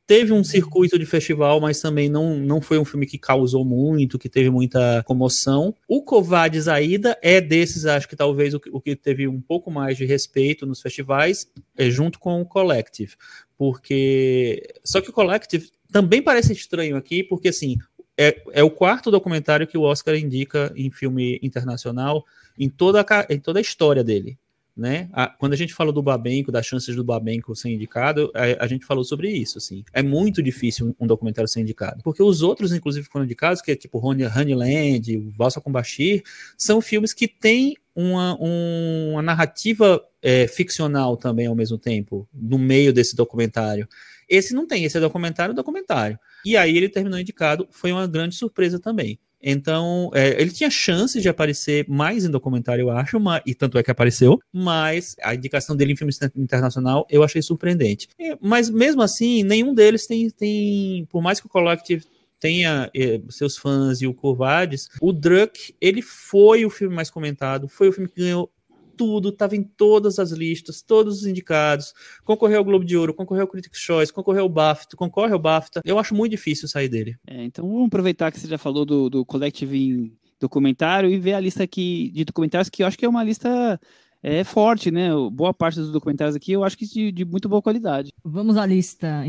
teve um circuito de festival, mas também não, não foi um filme que causou muito, que teve muita comoção. O Covades Aida é desses, acho que talvez o, o que teve um pouco mais de respeito nos festivais, é, junto com o Collective. Porque. Só que o Collective também parece estranho aqui, porque assim. É, é o quarto documentário que o Oscar indica em filme internacional em toda a, em toda a história dele né? A, quando a gente falou do Babenco, das chances do Babenco ser indicado, a, a, gente falou sobre isso, assim. É muito difícil um, um, documentário ser indicado, porque os outros, inclusive, foram indicados, que é tipo Honeyland, Valsa com Bashir, são filmes que têm uma, um, uma narrativa é, ficcional também ao mesmo tempo, no meio desse documentário. Esse não tem, esse é documentário, documentário. E aí ele terminou indicado, foi uma grande surpresa também. Então, é, ele tinha chances de aparecer mais em documentário, eu acho, mas, e tanto é que apareceu, mas a indicação dele em filme internacional eu achei surpreendente. É, mas mesmo assim, nenhum deles tem, tem por mais que o Collective tenha eh, seus fãs e o Corvades, o Druck, ele foi o filme mais comentado, foi o filme que ganhou tudo, estava em todas as listas, todos os indicados, concorreu ao Globo de Ouro, concorreu ao Critics' Choice, concorreu ao BAFTA, concorre ao BAFTA. Eu acho muito difícil sair dele. É, então vamos aproveitar que você já falou do, do Collective em documentário e ver a lista aqui de documentários que eu acho que é uma lista é forte, né? Boa parte dos documentários aqui eu acho que de, de muito boa qualidade. Vamos à lista.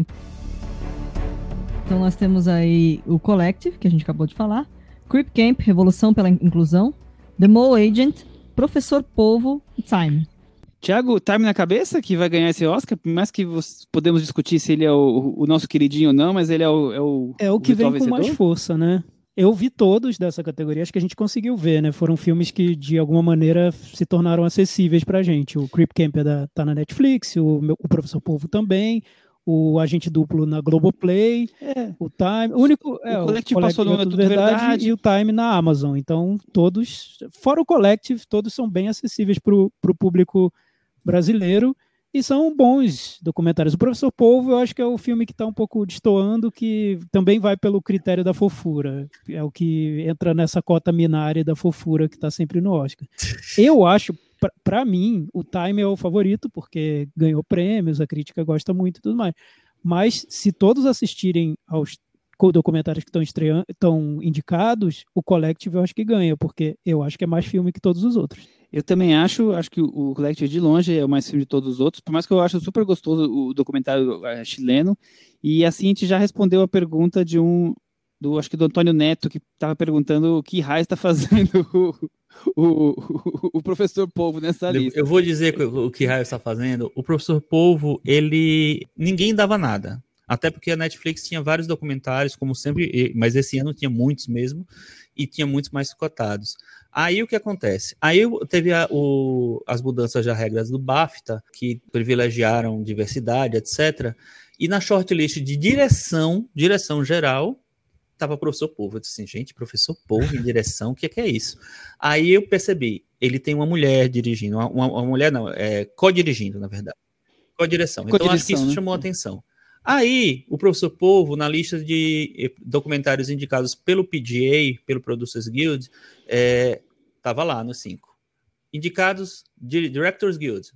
Então nós temos aí o Collective, que a gente acabou de falar, Creep Camp, Revolução pela Inclusão, The Mole Agent, Professor Polvo e Time. Tiago, Time na cabeça que vai ganhar esse Oscar, por mais que podemos discutir se ele é o, o, nosso queridinho ou não, mas ele é o. É o, é o que vem com mais força, né? Eu vi todos dessa categoria, acho que a gente conseguiu ver, né? Foram filmes que, de alguma maneira, se tornaram acessíveis pra gente. O Creep Camp é da, tá na Netflix, o, o Professor Povo também, o Agente Duplo na Globoplay, é. o Time, o único, é, o Collective, o passou no Tudo verdade, verdade, e o Time na Amazon. Então, todos, fora o Collective, todos são bem acessíveis pro, pro público brasileiro e são bons documentários. O Professor Polvo, eu acho que é o filme que está um pouco destoando, que também vai pelo critério da fofura. É o que entra nessa cota minária da fofura que está sempre no Oscar. Eu acho, para mim, o Time é o favorito, porque ganhou prêmios, a crítica gosta muito e tudo mais. Mas se todos assistirem aos documentários que estão estreando, estão indicados, o Collective eu acho que ganha, porque eu acho que é mais filme que todos os outros. Eu também acho, acho que o Collective de longe é o mais filme de todos os outros, por mais que eu acho super gostoso o documentário é, chileno. E assim a gente já respondeu a pergunta de um, do acho que do Antônio Neto, que estava perguntando o que raio está fazendo o, o, o, professor Polvo nessa lista. Eu vou dizer o que raio está fazendo. O professor Polvo, ele. ninguém dava nada. Até porque a Netflix tinha vários documentários, como sempre, mas esse ano tinha muitos mesmo, e tinha muitos mais cotados. Aí o que acontece? Aí teve a, o, as mudanças das regras do BAFTA, que privilegiaram diversidade, etc. E na shortlist de direção, direção geral, estava professor Povo. Eu disse assim, gente, professor Povo em direção, o que é, que é isso? Aí eu percebi, ele tem uma mulher dirigindo, uma, uma mulher não, é co-dirigindo, na verdade. Co-direção. Então acho que isso né? chamou a atenção. Aí, o professor Povo, na lista de eh, documentários indicados pelo PGA, pelo Producers Guild, estava é, lá no 5. Indicados Directors Guild,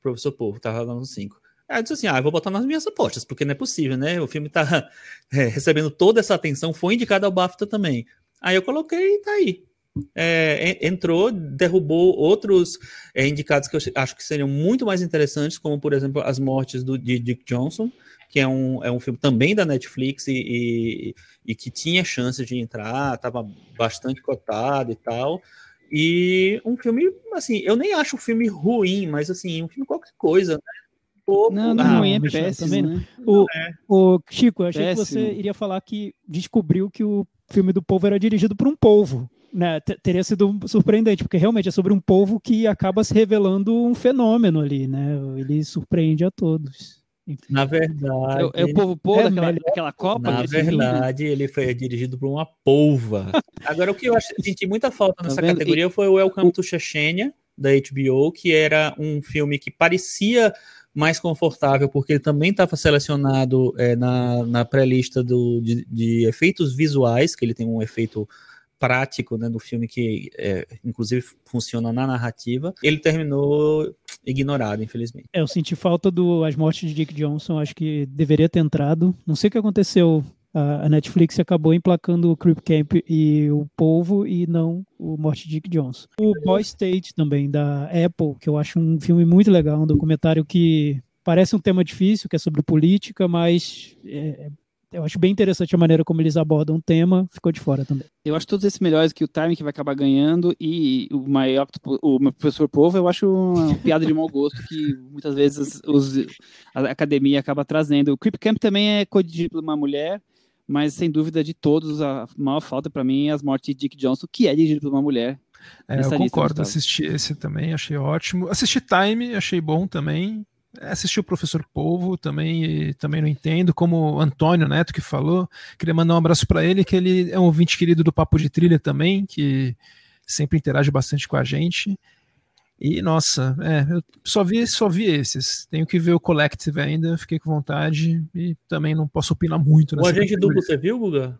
professor Povo estava lá no 5. Aí eu disse assim: ah, eu vou botar nas minhas apostas, porque não é possível, né? O filme está é, recebendo toda essa atenção, foi indicado ao BAFTA também. Aí eu coloquei e tá aí. É, entrou, derrubou outros é, indicados que eu acho que seriam muito mais interessantes, como por exemplo as mortes do, de Dick Johnson, que é um, é um filme também da Netflix e, e, e que tinha chance de entrar, estava bastante cotado e tal. E um filme, assim, eu nem acho o filme ruim, mas assim, um filme qualquer coisa, né? Pouco. Não, não ah, ruim é péssimo, também, né? O, é. o Chico, eu achei péssimo. que você iria falar que descobriu que o filme do povo era dirigido por um povo. Né, teria sido surpreendente, porque realmente é sobre um povo que acaba se revelando um fenômeno ali, né? Ele surpreende a todos. Na verdade. É, é o povo povo é daquela, daquela Copa? Na verdade, ele foi dirigido por uma polva. Agora, o que eu acho, senti muita falta nessa tá categoria e... foi o Welcome to Chechnya, da HBO, que era um filme que parecia mais confortável, porque ele também estava selecionado é, na, na pré-lista de, de efeitos visuais, que ele tem um efeito prático né, do filme que, é, inclusive, funciona na narrativa, ele terminou ignorado, infelizmente. É, eu senti falta do As Mortes de Dick Johnson, acho que deveria ter entrado. Não sei o que aconteceu. A Netflix acabou emplacando o Creep Camp e o Polvo e não o Morte Dick Johnson. O Boy State também, da Apple, que eu acho um filme muito legal, um documentário que parece um tema difícil, que é sobre política, mas é, eu acho bem interessante a maneira como eles abordam o tema, ficou de fora também. Eu acho todos esses melhores que o Time que vai acabar ganhando e o My, o professor Povo, eu acho uma piada de mau gosto que muitas vezes os, a academia acaba trazendo. O Creep Camp também é codigido por uma mulher, mas sem dúvida de todos, a maior falta para mim é as mortes de Dick Johnson, que é dirigido por uma mulher. É, eu concordo, assisti esse também, achei ótimo. Assisti Time, achei bom também. Assisti o Professor Polvo também, também não entendo, como o Antônio Neto que falou. Queria mandar um abraço para ele, que ele é um ouvinte querido do Papo de Trilha também, que sempre interage bastante com a gente. E nossa, é, eu só vi, só vi esses. Tenho que ver o Collective ainda, fiquei com vontade e também não posso opinar muito. O Agente Duplo você viu, Guga?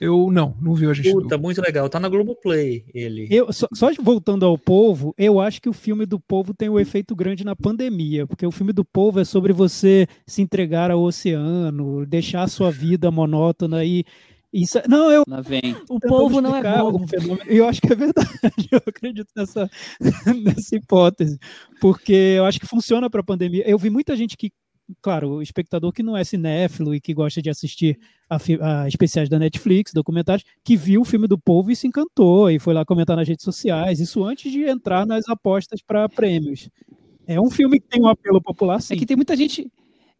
Eu não, não vi o Agente Puta, Duplo. muito legal. Tá na Globoplay ele. Eu, só, só, voltando ao povo, eu acho que o filme do povo tem um efeito grande na pandemia, porque o filme do povo é sobre você se entregar ao oceano, deixar a sua vida monótona e Isso, é, não, eu. Lá vem. O povo não é bobo. E eu acho que é verdade. Eu acredito nessa, nessa hipótese. Porque eu acho que funciona para a pandemia. Eu vi muita gente que claro, o espectador que não é cinéfilo e que gosta de assistir a, a, especiais da Netflix, documentários, que viu o filme do povo e se encantou e foi lá comentar nas redes sociais, isso antes de entrar nas apostas para prêmios. É um filme que tem um apelo popular, sim. É que tem muita gente,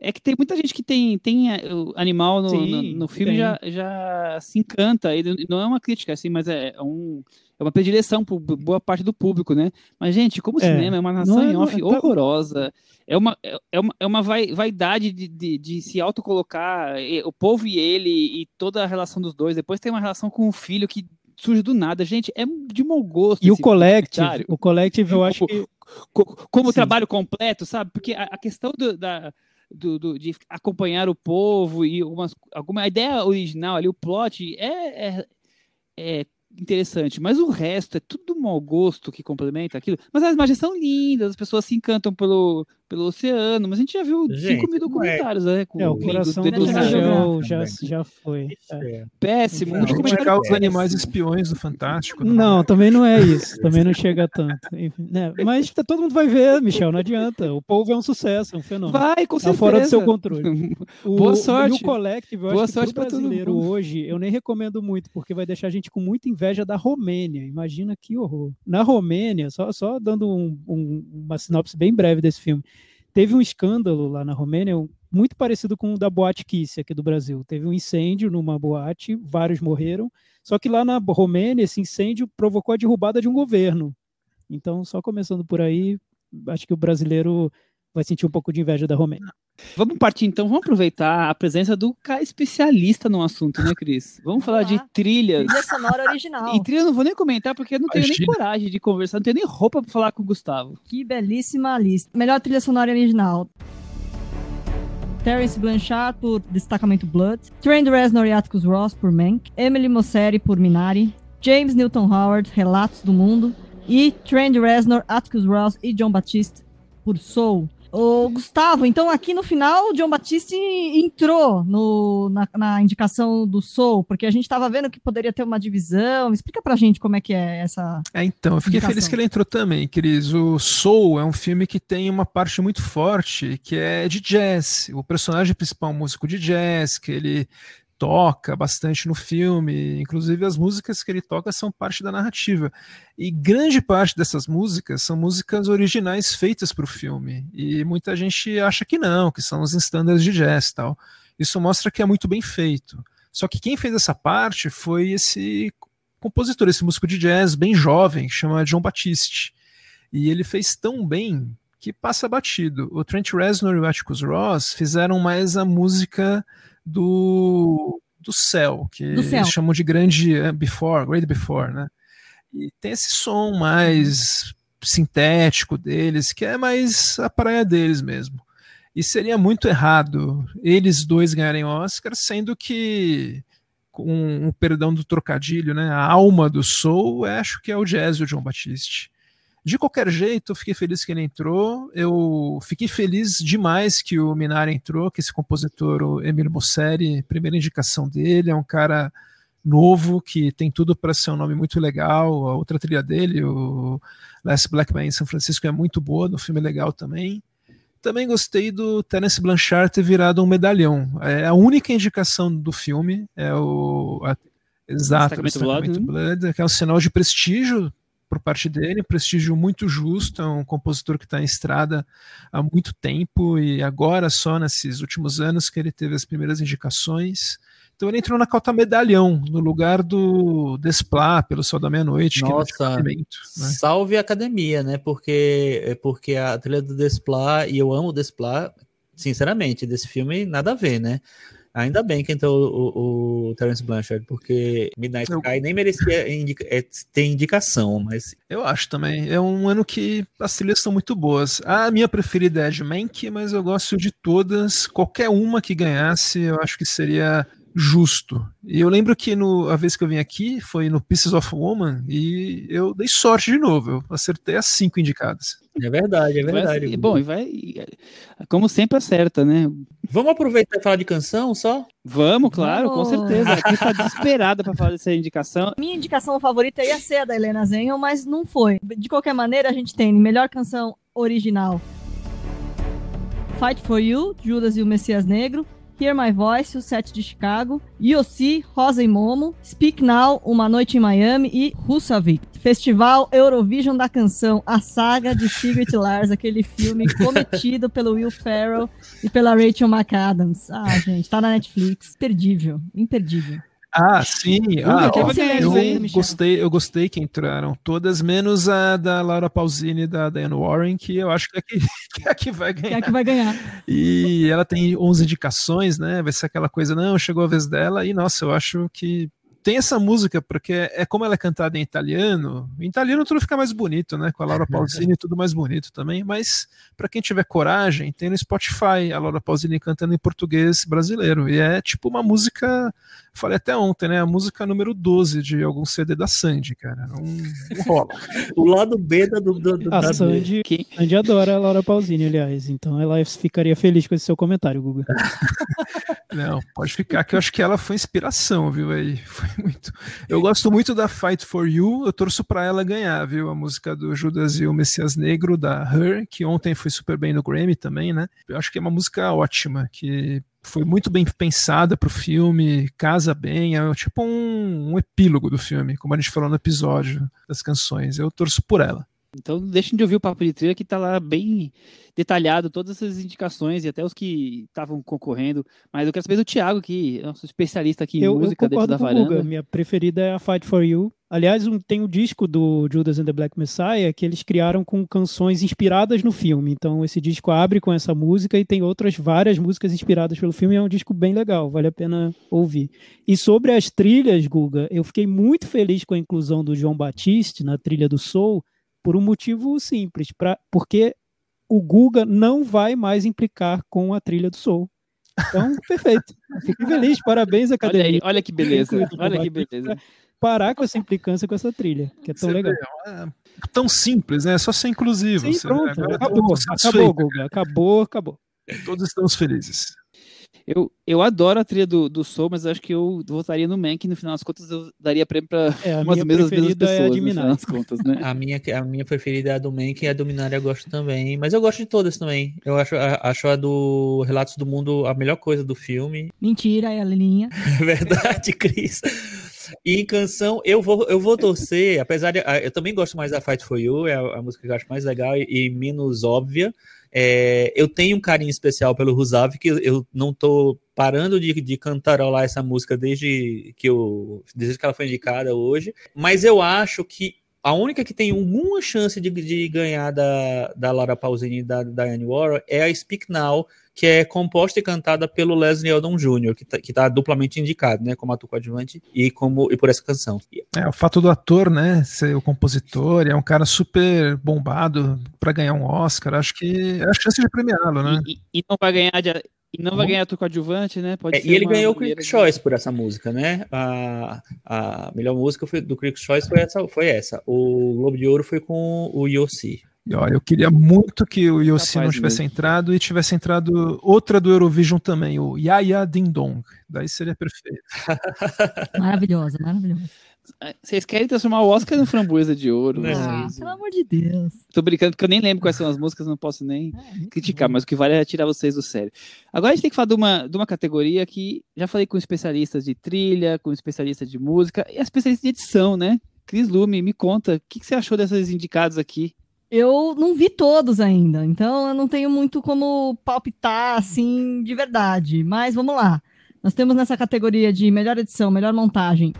é que tem muita gente que tem, tem o animal no, Sim, no, no filme já, já se encanta. Ele não é uma crítica, assim, mas é, é um, é uma predileção por boa parte do público, né? Mas, gente, como o é, cinema é uma nação é, em off é, horrorosa, é uma, é, é uma, é uma vaidade de, de, de se autocolocar, o povo e ele, e toda a relação dos dois. Depois tem uma relação com o filho que surge do nada. Gente, é de mau gosto. E o Collective, o Collective eu acho que... Como, trabalho completo, sabe? Porque a, a questão do, da do, do, de acompanhar o povo e algumas, alguma a ideia original ali, o plot é, é, é interessante, mas o resto é tudo mau gosto que complementa aquilo. Mas as imagens são lindas, as pessoas se encantam pelo, pelo oceano, mas a gente já viu gente, 5 mil é. documentários, é, né? Com é, o coração do, do, do já, já foi. É. Péssimo. Não, não chegar os animais espiões do Fantástico. Não, não também não é isso. Também não chega tanto. Né? Mas tá, todo mundo vai ver, Michel, não adianta. O povo é um sucesso, é um fenômeno. Vai, com certeza. Tá fora do seu controle. O, Boa sorte. E o Collective, eu Boa acho sorte que brasileiro hoje, eu nem recomendo muito, porque vai deixar a gente com muita inveja da Romênia. Imagina que horror. Na Romênia, só, só dando um, um, uma sinopse bem breve desse filme, teve um escândalo lá na Romênia, muito parecido com o da Boate Kiss aqui do Brasil. Teve um incêndio numa boate, vários morreram, só que lá na Romênia esse incêndio provocou a derrubada de um governo. Então, só começando por aí, acho que o brasileiro vai sentir um pouco de inveja da Romênia. Vamos partir então, vamos aproveitar a presença do cara especialista no assunto, né, Cris? Vamos falar de trilhas. Trilha sonora original. E trilha eu não vou nem comentar porque eu não tenho nem coragem de conversar, não tenho nem roupa para falar com o Gustavo. Que belíssima lista. Melhor trilha sonora original. Terence Blanchard por Destacamento Blood, Trent Reznor e Atticus Ross por Mank, Emily Mosseri por Minari, James Newton Howard, Relatos do Mundo, e Trent Reznor, Atticus Ross e John Baptiste por Soul. Ô, Gustavo, então aqui no final o John Batiste entrou no, na, na, indicação do Soul, porque a gente estava vendo que poderia ter uma divisão. Explica pra gente como é que é essa. É, então, eu fiquei indicação. feliz que ele entrou também, Cris. O Soul é um filme que tem uma parte muito forte que é de jazz. O personagem principal é um músico de jazz, que ele toca bastante no filme, inclusive as músicas que ele toca são parte da narrativa. E grande parte dessas músicas são músicas originais feitas para o filme. E muita gente acha que não, que são os standards de jazz tal. Isso mostra que é muito bem feito. Só que quem fez essa parte foi esse compositor, esse músico de jazz bem jovem, que chama John Batiste. E ele fez tão bem que passa batido. O Trent Reznor e o Atticus Ross fizeram mais a música do, do céu, que do céu. eles chamam de grande eh, before, great before, né? E tem esse som mais sintético deles, que é mais a praia deles mesmo. E seria muito errado eles dois ganharem Oscar, sendo que, com o perdão do trocadilho, né, a alma do soul, acho que é o jazz e o John Batiste. De qualquer jeito, eu fiquei feliz que ele entrou. Eu fiquei feliz demais que o Minari entrou, que esse compositor, o Emílio Mosseri, primeira indicação dele, é um cara novo que tem tudo para ser um nome muito legal. A outra trilha dele, o Last Black Man em São Francisco, é muito boa, no filme é legal também. Também gostei do Terence Blanchard ter virado um medalhão. É a única indicação do filme, é o a, exato, Blood, né? Blood, que é um sinal de prestígio por parte dele, um prestígio muito justo, é um compositor que está em estrada há muito tempo e agora só nesses últimos anos que ele teve as primeiras indicações. Então ele entrou na cauta medalhão, no lugar do Desplat, pelo Sol da Meia-Noite. É Nossa, né? salve a academia, né? Porque, porque a trilha do Desplat, e eu amo o Desplat, sinceramente, desse filme nada a ver, né? Ainda bem que entrou o, o, o Terence Blanchard, porque Midnight eu... Sky nem merecia indica, é, ter indicação, mas. Eu acho também. É um ano que as trilhas são muito boas. A minha preferida é de Mank, mas eu gosto de todas. Qualquer uma que ganhasse, eu acho que seria justo. E eu lembro que no, a vez que eu vim aqui foi no Pieces of Woman e eu dei sorte de novo. Eu acertei as cinco indicadas. É verdade, é verdade. Vai, bom, e vai. Como sempre acerta, né? Vamos aproveitar e falar de canção só? Vamos, claro, Vamos. com certeza. Aqui está desesperada para falar dessa indicação. Minha indicação favorita ia ser a da Helena Zenhel, mas não foi. De qualquer maneira, a gente tem melhor canção original. Fight for You, Judas e o Messias Negro. Hear My Voice, o set de Chicago, Yossi, Rosa e Momo, Speak Now, Uma Noite em Miami e Husavik. Festival Eurovision da Canção, a saga de Secret Lars, aquele filme cometido pelo Will Ferrell e pela Rachel McAdams. Ah, gente, tá na Netflix. Imperdível, imperdível. Ah, sim. Ah, eu, eu gostei, eu gostei que entraram todas, menos a da Laura Pausini e da Diane Warren, que eu acho que é, que, que é a que vai ganhar. Que é a que vai ganhar. E ela tem 11 indicações, né? Vai ser aquela coisa, não, chegou a vez dela, e nossa, eu acho que tem essa música, porque é como ela é cantada em italiano, em italiano tudo fica mais bonito, né? Com a Laura Pausini tudo mais bonito também, mas para quem tiver coragem, tem no Spotify a Laura Pausini cantando em português brasileiro, e é tipo uma música, falei até ontem, né? A música número 12 de algum CD da Sandy, cara. Não, não rola. o lado B da do, do, do a da Sandy, Sandy adora a Laura Pausini, aliás, então ela ficaria feliz com esse seu comentário, Guga. não, pode ficar que eu acho que ela foi inspiração, viu? Aí foi muito. Eu gosto muito da Fight for You, eu torço para ela ganhar, viu? A música do Judas e o Messias Negro, da Her, que ontem foi super bem no Grammy também, né? Eu acho que é uma música ótima, que foi muito bem pensada pro filme, casa bem, é tipo um, um epílogo do filme, como a gente falou no episódio das canções. Eu torço por ela. Então deixem de ouvir o Papo de Trilha que tá lá bem detalhado todas essas indicações e até os que estavam concorrendo. Mas eu quero saber do Thiago, que é nosso especialista aqui em eu, música eu dentro da varanda. Guga. Minha preferida é a Fight for You. Aliás, um, tem o um disco do Judas and the Black Messiah que eles criaram com canções inspiradas no filme. Então esse disco abre com essa música e tem outras várias músicas inspiradas pelo filme. É um disco bem legal, vale a pena ouvir. E sobre as trilhas, Guga, eu fiquei muito feliz com a inclusão do João Batiste na trilha do Soul por um motivo simples, pra, porque o Guga não vai mais implicar com a trilha do Soul. Então, perfeito. Fico feliz, parabéns, academia. Olha, aí, olha que beleza, olha que beleza. Parar com essa implicância com essa trilha, que é tão Você legal. Vê, é tão simples, né? É só ser inclusivo. Sim, pronto, acabou, acabou, Guga, acabou, acabou. Todos estamos felizes. Eu, eu adoro a trilha do, do Soul, mas acho que eu votaria no Mank. No final das contas, eu daria prêmio para é, umas mesmas, mesmas pessoas. É no final das contas, né? a, minha, a minha preferida é a do Mank e a do Minari eu gosto também. Mas eu gosto de todas também. Eu acho, a, acho a do Relatos do Mundo a melhor coisa do filme. Mentira, é a Lilinha. É verdade, Cris. E em canção, eu vou, eu vou torcer, apesar de. Eu também gosto mais da Fight for You, é a, a música que eu acho mais legal e, e menos óbvia. É, eu tenho um carinho especial pelo Rusav, que eu não tô parando de, de cantarolar essa música desde que, eu, desde que ela foi indicada hoje, mas eu acho que a única que tem alguma chance de, de ganhar da, da Laura Pausini e da Diane Warren é a Speak Now, que é composta e cantada pelo Leslie Odom Jr., que está que tá duplamente indicado, né, como ator coadjuvante e como e por essa canção. É, o fato do ator, né, ser o compositor, é um cara super bombado para ganhar um Oscar, acho que é a chance de premiá-lo, né? E, e, não vai ganhar de, e não vai ganhar ator coadjuvante, né? Pode é, e ele ganhou o Critics' Choice por essa música, né? A, a melhor música foi, do Critics' Choice foi essa, foi essa. O Globo de Ouro foi com o Yossi. Eu queria muito que o Yossi não tivesse mesmo. entrado e tivesse entrado outra do Eurovision também, o Yaya Ding Dong. Daí seria perfeito. Maravilhosa, maravilhosa. Vocês querem transformar o Oscar no framboesa de ouro? Né? Ah, pelo amor de Deus. Tô brincando porque eu nem lembro quais são as músicas, não posso nem é, criticar, bom. mas o que vale é tirar vocês do sério. Agora a gente tem que falar de uma, de uma categoria que já falei com especialistas de trilha, com especialistas de música e especialistas de edição, né? Cris Lume, me conta, o que, que você achou dessas indicadas aqui? Eu não vi todos ainda, então eu não tenho muito como palpitar assim de verdade. Mas vamos lá. Nós temos nessa categoria de melhor edição, melhor montagem.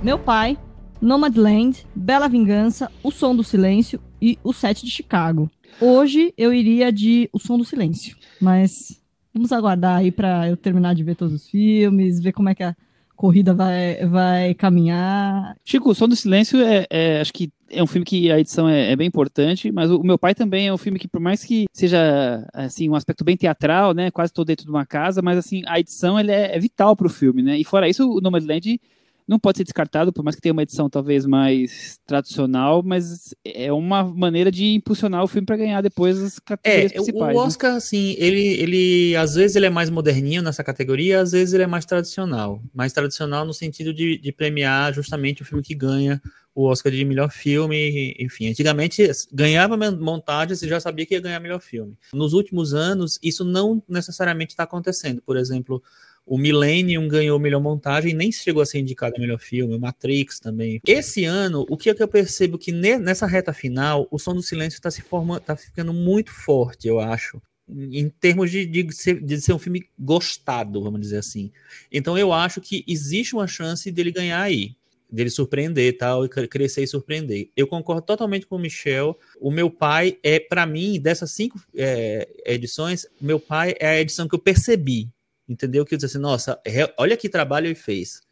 Meu pai, Nomadland, Bela Vingança, O Som do Silêncio e O Sete de Chicago. Hoje eu iria de O Som do Silêncio, mas vamos aguardar aí para eu terminar de ver todos os filmes, ver como é que a corrida vai, vai caminhar. Chico, O Som do Silêncio é, é acho que é um filme que a edição é, é, bem importante, mas o, meu pai também é um filme que, por mais que seja assim um aspecto bem teatral, né, quase todo dentro de uma casa, mas assim a edição ele é, é vital para o filme, né? E fora isso, o Nomadland não pode ser descartado, por mais que tenha uma edição talvez mais tradicional, mas é uma maneira de impulsionar o filme para ganhar depois as categorias é, principais. O né? Oscar, né? assim, ele, ele às vezes ele é mais moderninho nessa categoria, às vezes ele é mais tradicional. Mais tradicional no sentido de, de premiar justamente o filme que ganha o Oscar de melhor filme, enfim. Antigamente ganhava montagem, você já sabia que ia ganhar melhor filme. Nos últimos anos, isso não necessariamente está acontecendo. Por exemplo, o Millennium ganhou melhor montagem e nem chegou a ser indicado melhor filme, o Matrix também. Esse ano, o que é que eu percebo que nessa reta final, o Som do Silêncio está se formando, tá ficando muito forte, eu acho. Em termos de, de, ser, de ser um filme gostado, vamos dizer assim. Então eu acho que existe uma chance dele ganhar aí dele surpreender tal, e crescer e surpreender. Eu concordo totalmente com o Michel. O meu pai é, para mim, dessas cinco é, edições, meu pai é a edição que eu percebi entendeu? Que eu disse assim, nossa, olha que trabalho ele fez.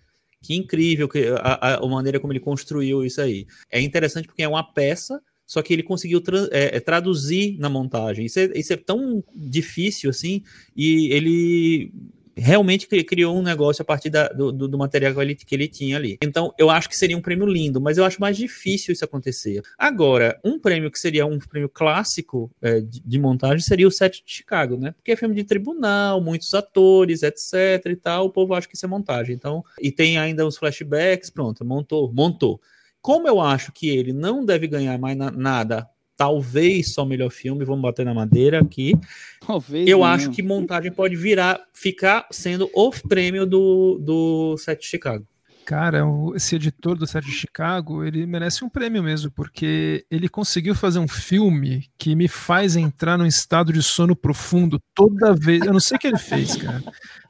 Que incrível que a, a, maneira como ele construiu isso aí. É interessante porque é uma peça, só que ele conseguiu tra é, é, traduzir na montagem. Isso é, isso é tão difícil assim, e ele realmente criou um negócio a partir da, do, do, material que ele, que ele tinha ali. Então, eu acho que seria um prêmio lindo, mas eu acho mais difícil isso acontecer. Agora, um prêmio que seria um prêmio clássico é, de, de, montagem seria o Set de Chicago, né? Porque é filme de tribunal, muitos atores, etc e tal, o povo acha que isso é montagem. Então, e tem ainda os flashbacks, pronto, montou, montou. Como eu acho que ele não deve ganhar mais na, nada talvez só melhor filme, vamos bater na madeira aqui. Talvez eu acho que montagem pode virar, ficar sendo o prêmio do, do Set de Chicago. Cara, esse editor do Set de Chicago, ele merece um prêmio mesmo, porque ele conseguiu fazer um filme que me faz entrar num estado de sono profundo toda vez. Eu não sei o que ele fez, cara,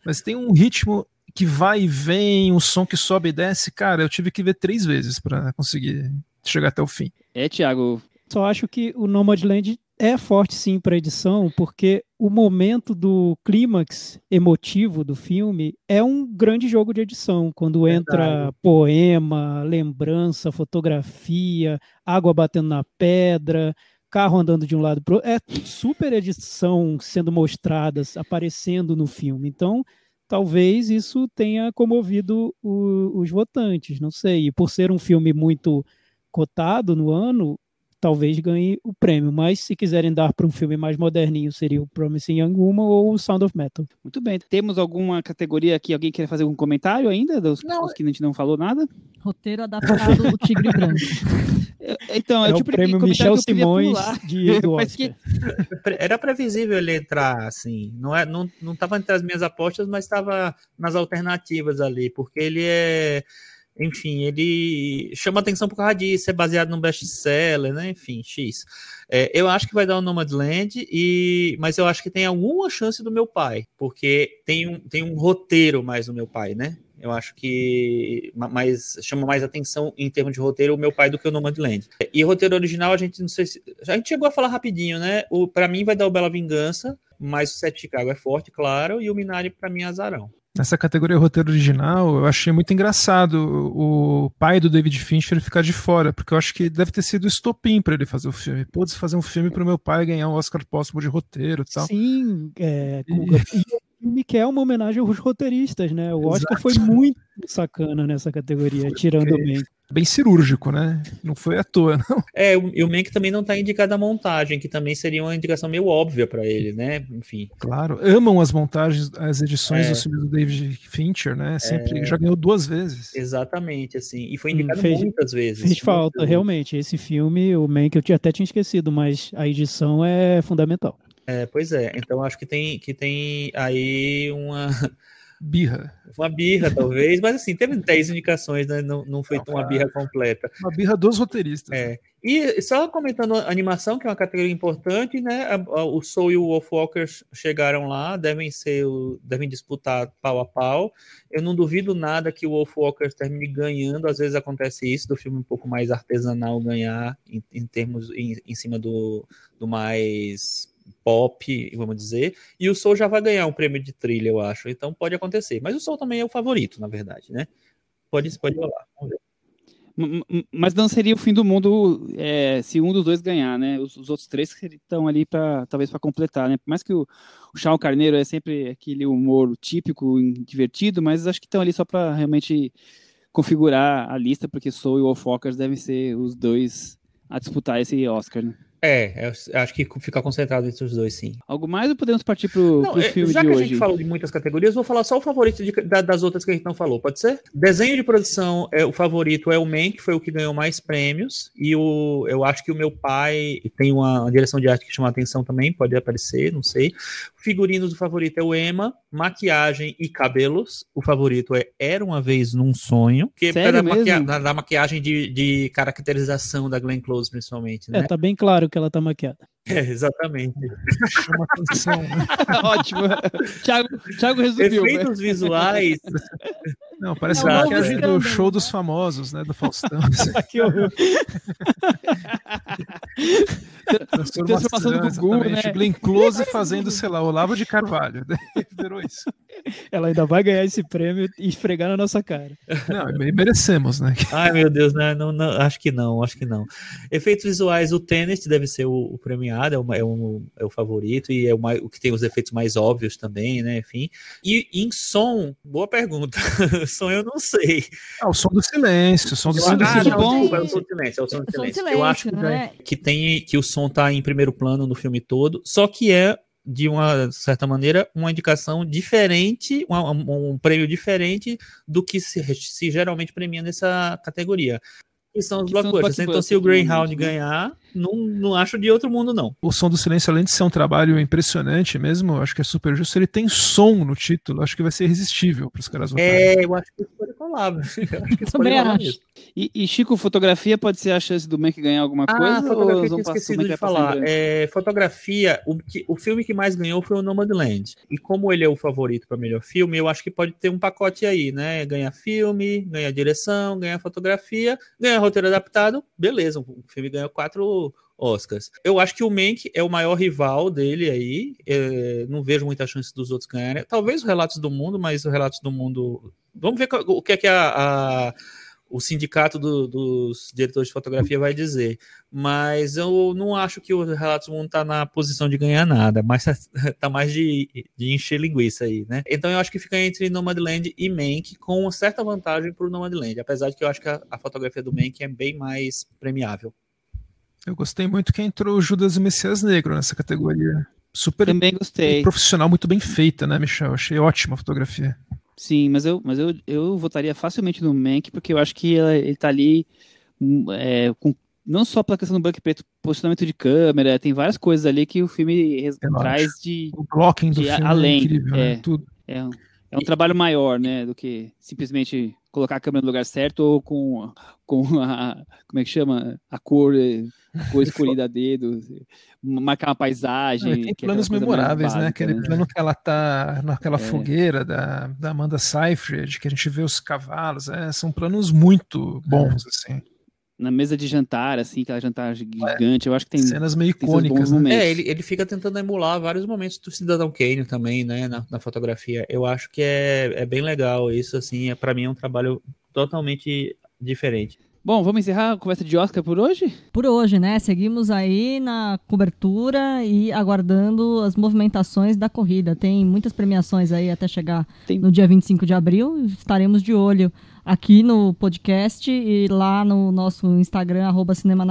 mas tem um ritmo que vai e vem, um som que sobe e desce. Cara, eu tive que ver três vezes para conseguir chegar até o fim. É, Thiago, só acho que o Nomadland é forte sim para edição, porque o momento do clímax emotivo do filme é um grande jogo de edição, quando Verdade. entra poema, lembrança, fotografia, água batendo na pedra, carro andando de um lado para outro. É super edição sendo mostradas, aparecendo no filme. Então, talvez isso tenha comovido o, os votantes, não sei. E por ser um filme muito cotado no ano, talvez ganhe o prêmio. Mas se quiserem dar para um filme mais moderninho, seria o Promising Young Woman ou o Sound of Metal. Muito bem. Temos alguma categoria aqui? Alguém quer fazer algum comentário ainda dos, não. dos que a gente não falou nada? Roteiro adaptado do Tigre Branco. Então, é, é o tipo prêmio Michel Simões de do que... Era previsível ele entrar, assim. Não é, não, não estava entre as minhas apostas, mas estava nas alternativas ali, porque ele é enfim, ele chama atenção por causa disso, é baseado num best-seller, né? Enfim, X. É, eu acho que vai dar o Nomadland, e, mas eu acho que tem alguma chance do meu pai, porque tem um, tem um roteiro mais do meu pai, né? Eu acho que mais, chama mais atenção em termos de roteiro o meu pai do que o Nomadland. E roteiro original, a gente não sei se. A gente chegou a falar rapidinho, né? Para mim vai dar o Bela Vingança, mas o Sete Chicago é forte, claro, e o Minari, para mim, é azarão. Nessa categoria roteiro original, eu achei muito engraçado o pai do David Fincher ficar de fora, porque eu acho que deve ter sido estopim para ele fazer o filme. Pôde fazer um filme para o meu pai ganhar um Oscar póstumo de roteiro e tal. Sim, é, e filme que é uma homenagem aos roteiristas, né? O Oscar Exato. foi muito sacana nessa categoria, foi tirando okay. bem. Bem cirúrgico, né? Não foi à toa, não. É, e o Mank também não está indicado a montagem, que também seria uma indicação meio óbvia para ele, né? Enfim. Claro, amam as montagens, as edições é. do filme do David Fincher, né? Sempre é. já ganhou duas vezes. Exatamente, assim. E foi indicado fez, muitas vezes. Fez falta, realmente. Esse filme, o Mank, eu até tinha esquecido, mas a edição é fundamental. É, pois é. Então acho que tem, que tem aí uma birra. Uma birra, talvez, mas assim, teve 10 indicações, né? Não, não foi não, uma birra completa. Uma birra dos roteiristas. É. E só comentando a animação, que é uma categoria importante, né? O Soul e o Wolfwalker chegaram lá, devem ser, devem disputar pau a pau. Eu não duvido nada que o Wolfwalker termine ganhando. Às vezes acontece isso, do filme um pouco mais artesanal ganhar em, em termos em, em cima do, do mais pop, vamos dizer, e o Soul já vai ganhar um prêmio de trilha, eu acho. Então pode acontecer. Mas o Soul também é o favorito, na verdade, né? Pode, pode rolar. Vamos ver. Mas não seria o fim do mundo é, se um dos dois ganhar, né? Os, os outros três estão ali para talvez para completar, né? Por mais que o, o Chão Carneiro é sempre aquele humor típico, divertido, mas acho que estão ali só para realmente configurar a lista, porque Soul e Wolfwalkers devem ser os dois a disputar esse Oscar, né? É, acho que fica concentrado entre os dois, sim. Algo mais ou podemos partir pro, não, pro é, filme de hoje? Já que a gente falou de muitas categorias, vou falar só o favorito de, da, das outras que a gente não falou, pode ser? Desenho de produção, é, o favorito é o Man, que foi o que ganhou mais prêmios, e o, eu acho que o meu pai tem uma, uma direção de arte que chama atenção também, pode aparecer, não sei. Figurinos, o favorito é o Emma. Maquiagem e cabelos, o favorito é Era Uma Vez Num Sonho. Que Sério da, maquia da, da, maquiagem de, de, caracterização da Glenn Close, principalmente, né? É, tá bem claro que ela tá maquiada. É, exatamente. Chama atenção. Né? Ótimo. Thiago, Thiago resumiu. Efeitos né? visuais. Não, parece não, a maquiagem do show dos famosos, né? Do Faustão. que horror. Transformação do Gugu, né? Glenn Close fazendo, sei lá, Olavo de Carvalho. Virou isso. Ela ainda vai ganhar esse prêmio e esfregar na nossa cara. Não, merecemos, né? Ai, meu Deus, né? Não, não, acho que não, acho que não. Efeitos visuais, o Tenet deve ser o, o premiado, é o, é, o, é o favorito e é o, mais, o que tem os efeitos mais óbvios também, né? Enfim. E em som, boa pergunta. som eu não sei. Ah, o som do silêncio, o som do silêncio. Ah, não, bom. é o som do silêncio, é o som do silêncio. Eu acho né? que, tem, que o som tá em primeiro plano no filme todo, só que é de uma certa maneira, uma indicação diferente, um, um prêmio diferente do que se, se, geralmente premia nessa categoria. E são os blockbusters. Então, se o Greyhound ganhar, não, não acho de outro mundo, não. O Som do Silêncio, além de ser um trabalho impressionante mesmo, acho que é super justo, ele tem som no título, acho que vai ser irresistível para os caras votarem. É, eu acho que isso pode falar. Eu acho. E, e, Chico, fotografia pode ser a chance do Mac ganhar alguma ah, coisa? fotografia eu tinha esquecido de falar. É, fotografia, o, que, o filme que mais ganhou foi o Nomadland. E como ele é o favorito para melhor filme, eu acho que pode ter um pacote aí, né? Ganha filme, ganha direção, ganha fotografia, ganha roteiro adaptado, beleza. O filme ganhou quatro Oscars. Eu acho que o Mank é o maior rival dele aí. É, não vejo muita chance dos outros ganharem. Talvez o Relatos do Mundo, mas o Relatos do Mundo. Vamos ver o que é que a, a o sindicato do, dos diretores de fotografia vai dizer. Mas eu não acho que o Relatos do Mundo está na posição de ganhar nada, mas está tá mais de, de encher linguiça aí, né? Então eu acho que fica entre Nomadland e Mank, com certa vantagem para o Nomadland, apesar de que eu acho que a, a fotografia do Mank é bem mais premiável. Eu gostei muito que entrou o Judas e Messias Negro nessa categoria. Super Também gostei. profissional, muito bem feita, né, Michel? Achei ótima a fotografia. Sim, mas eu, mas eu, eu votaria facilmente no Mank, porque eu acho que ele tá ali hum, é, com, não só pela questão do branco e preto, posicionamento de câmera, tem várias coisas ali que o filme traz de, o blocking do de filme é além. É, incrível, né? é, tudo. É, é um trabalho maior, né, do que simplesmente colocar a câmera no lugar certo ou com, com a, como é que chama? A cor, a cor escolhida a dedo, marcar uma paisagem. Não, tem é planos é memoráveis, né? Aquele né? plano que ela tá naquela é. fogueira da, da Amanda Seyfried, que a gente vê os cavalos, é, são planos muito bons, assim na mesa de jantar, assim, aquela jantar gigante. Eu acho que tem cenas meio icônicas. Né? É, ele, ele fica tentando emular vários momentos do Cidadão Kane também, né, na, na, fotografia. Eu acho que é, é bem legal isso, assim, é, para mim é um trabalho totalmente diferente. Bom, vamos encerrar a conversa de Oscar por hoje? Por hoje, né? Seguimos aí na cobertura e aguardando as movimentações da corrida. Tem muitas premiações aí até chegar Tem... no dia 25 de abril. Estaremos de olho aqui no podcast e lá no nosso Instagram, arroba Cinema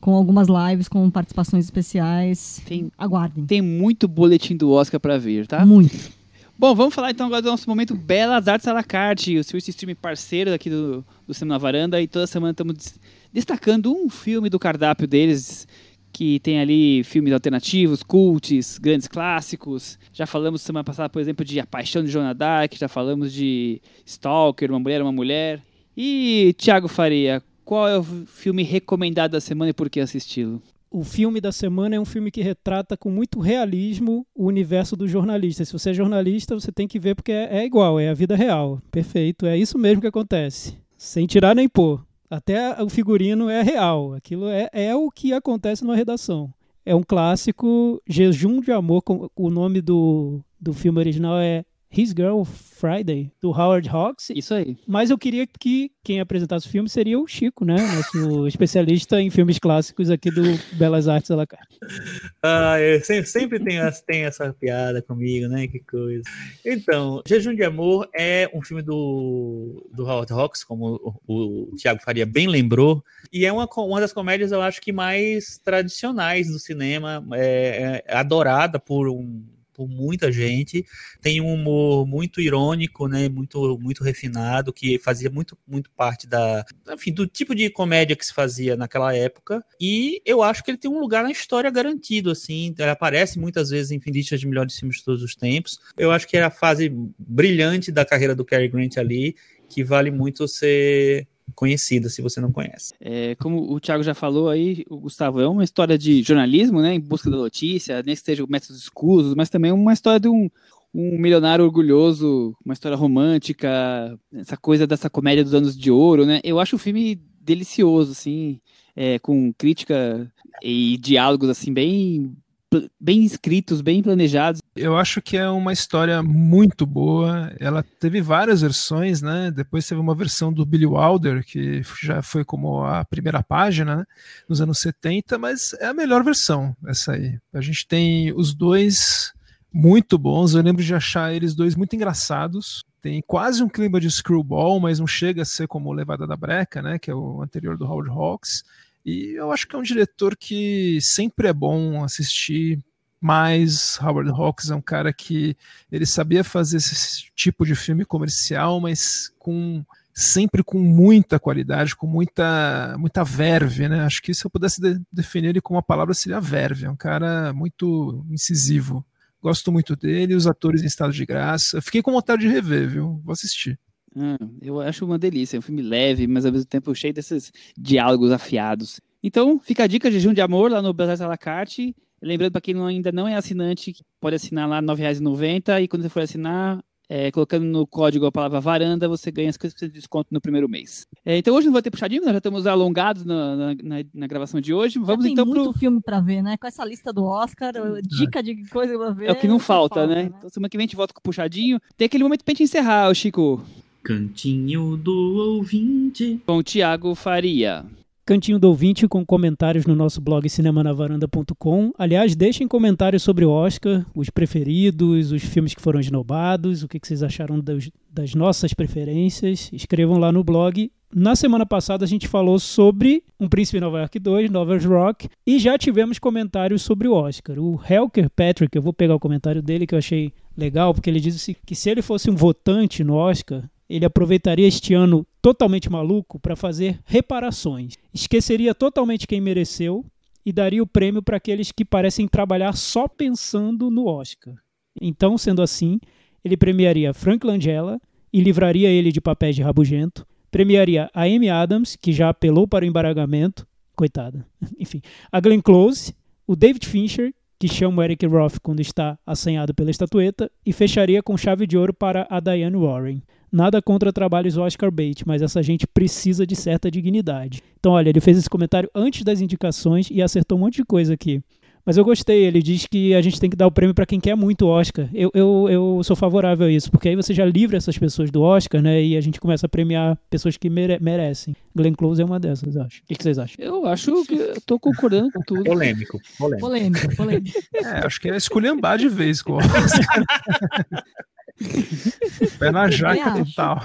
com algumas lives com participações especiais. Tem, Aguardem. Tem muito boletim do Oscar para ver, tá? Muito. Bom, vamos falar então agora do nosso momento Belas Artes à la carte, o serviço streaming parceiro aqui do, do Cinema na Varanda, e toda semana estamos destacando um filme do cardápio deles que tem ali filmes alternativos, cults, grandes clássicos. Já falamos semana passada, por exemplo, de A Paixão de Joana Dark, já falamos de Stalker, Uma Mulher, Uma Mulher. E, Thiago Faria, qual é o filme recomendado da semana e por que assisti-lo? O filme da semana é um filme que retrata com muito realismo o universo do jornalista. Se você é jornalista, você tem que ver porque é, é igual, é a vida real. Perfeito, é isso mesmo que acontece. Sem tirar nem pôr. Até o figurino é real. Aquilo é, é o que acontece numa redação. É um clássico, Jejum de Amor. O nome do, do filme original é His Girl Friday, do Howard Hawks. Isso aí. Mas eu queria que quem apresentasse o filme seria o Chico, né? Nosso especialista em filmes clássicos aqui do Belas Artes à la carte. Ah, eu sempre, sempre tem, tem essa piada comigo, né? Que coisa. Então, Jejum de Amor é um filme do, do Howard Hawks, como o, o Tiago Faria bem lembrou, e é uma, uma das comédias, eu acho que mais tradicionais do cinema, é, é adorada por um por muita gente. Tem um humor muito irônico, né? Muito, muito refinado, que fazia muito, muito parte da, enfim, do tipo de comédia que se fazia naquela época. E eu acho que ele tem um lugar na história garantido, assim. Ele aparece muitas vezes em listas de melhores filmes de todos os tempos. Eu acho que é a fase brilhante da carreira do Cary Grant ali, que vale muito ser conhecida se você não conhece. É, como o Thiago já falou aí, o Gustavo, é uma história de jornalismo, né, em busca da notícia, nem que seja métodos escusos, mas também uma história de um, um milionário orgulhoso, uma história romântica, essa coisa dessa comédia dos anos de ouro, né? Eu acho o filme delicioso, assim, é, com crítica e diálogos assim bem bem escritos, bem planejados. Eu acho que é uma história muito boa. Ela teve várias versões, né? Depois teve uma versão do Billy Wilder, que já foi como a primeira página, né? nos anos 70, mas é a melhor versão, essa aí. A gente tem os dois muito bons. Eu lembro de achar eles dois muito engraçados. Tem quase um clima de screwball, mas não chega a ser como Levada da Breca, né? Que é o anterior do Howard Hawks. E eu acho que é um diretor que sempre é bom assistir. Mas Howard Hawks é um cara que ele sabia fazer esse tipo de filme comercial, mas com sempre com muita qualidade, com muita muita verve, né? Acho que se eu pudesse de definir ele com uma palavra seria verve. É um cara muito incisivo. Gosto muito dele, os atores em estado de graça. Fiquei com vontade de rever, viu? Vou assistir. Hum, eu acho uma delícia, é um filme leve, mas ao mesmo tempo cheio desses diálogos afiados. Então, fica a dica, Jejum de Amor, lá no Brasil à la carte. Lembrando para quem ainda não é assinante, pode assinar lá R$ 9,90 e quando você for assinar, é, colocando no código a palavra varanda, você ganha 50% de desconto no primeiro mês. É, então hoje não vai ter puxadinho, nós já estamos alongados na, na, na, na gravação de hoje. Vamos já tem então muito pro... filme para ver, né? Com essa lista do Oscar, dica de coisa para ver. É o que não falta, falta né? né? Então semana que vem a gente volta com o puxadinho. Tem aquele momento pra gente encerrar, Chico. Cantinho do ouvinte. Com o Thiago Faria. Cantinho do ouvinte com comentários no nosso blog cinemanavaranda.com. Aliás, deixem comentários sobre o Oscar, os preferidos, os filmes que foram esnobados, o que vocês acharam das, das nossas preferências. Escrevam lá no blog. Na semana passada a gente falou sobre Um Príncipe Nova York 2, Novels Rock, e já tivemos comentários sobre o Oscar. O Helker Patrick, eu vou pegar o comentário dele que eu achei legal, porque ele disse que se ele fosse um votante no Oscar, ele aproveitaria este ano totalmente maluco para fazer reparações. Esqueceria totalmente quem mereceu e daria o prêmio para aqueles que parecem trabalhar só pensando no Oscar. Então, sendo assim, ele premiaria Frank Langella e livraria ele de papéis de rabugento, premiaria a Amy Adams, que já apelou para o embargamento, coitada, enfim, a Glenn Close, o David Fincher, que chama o Eric Roth quando está assanhado pela estatueta, e fecharia com chave de ouro para a Diane Warren. Nada contra trabalhos Oscar Bate, mas essa gente precisa de certa dignidade. Então, olha, ele fez esse comentário antes das indicações e acertou um monte de coisa aqui. Mas eu gostei, ele diz que a gente tem que dar o prêmio para quem quer muito Oscar. Eu, eu, eu sou favorável a isso, porque aí você já livra essas pessoas do Oscar, né? E a gente começa a premiar pessoas que mere merecem. Glenn Close é uma dessas, acho. O que, que vocês acham? Eu acho que eu tô concordando com tudo. Polêmico, polêmico. Polêmico, polêmico. É, acho que é esculhambar de vez com o Oscar. Pé na jaca total.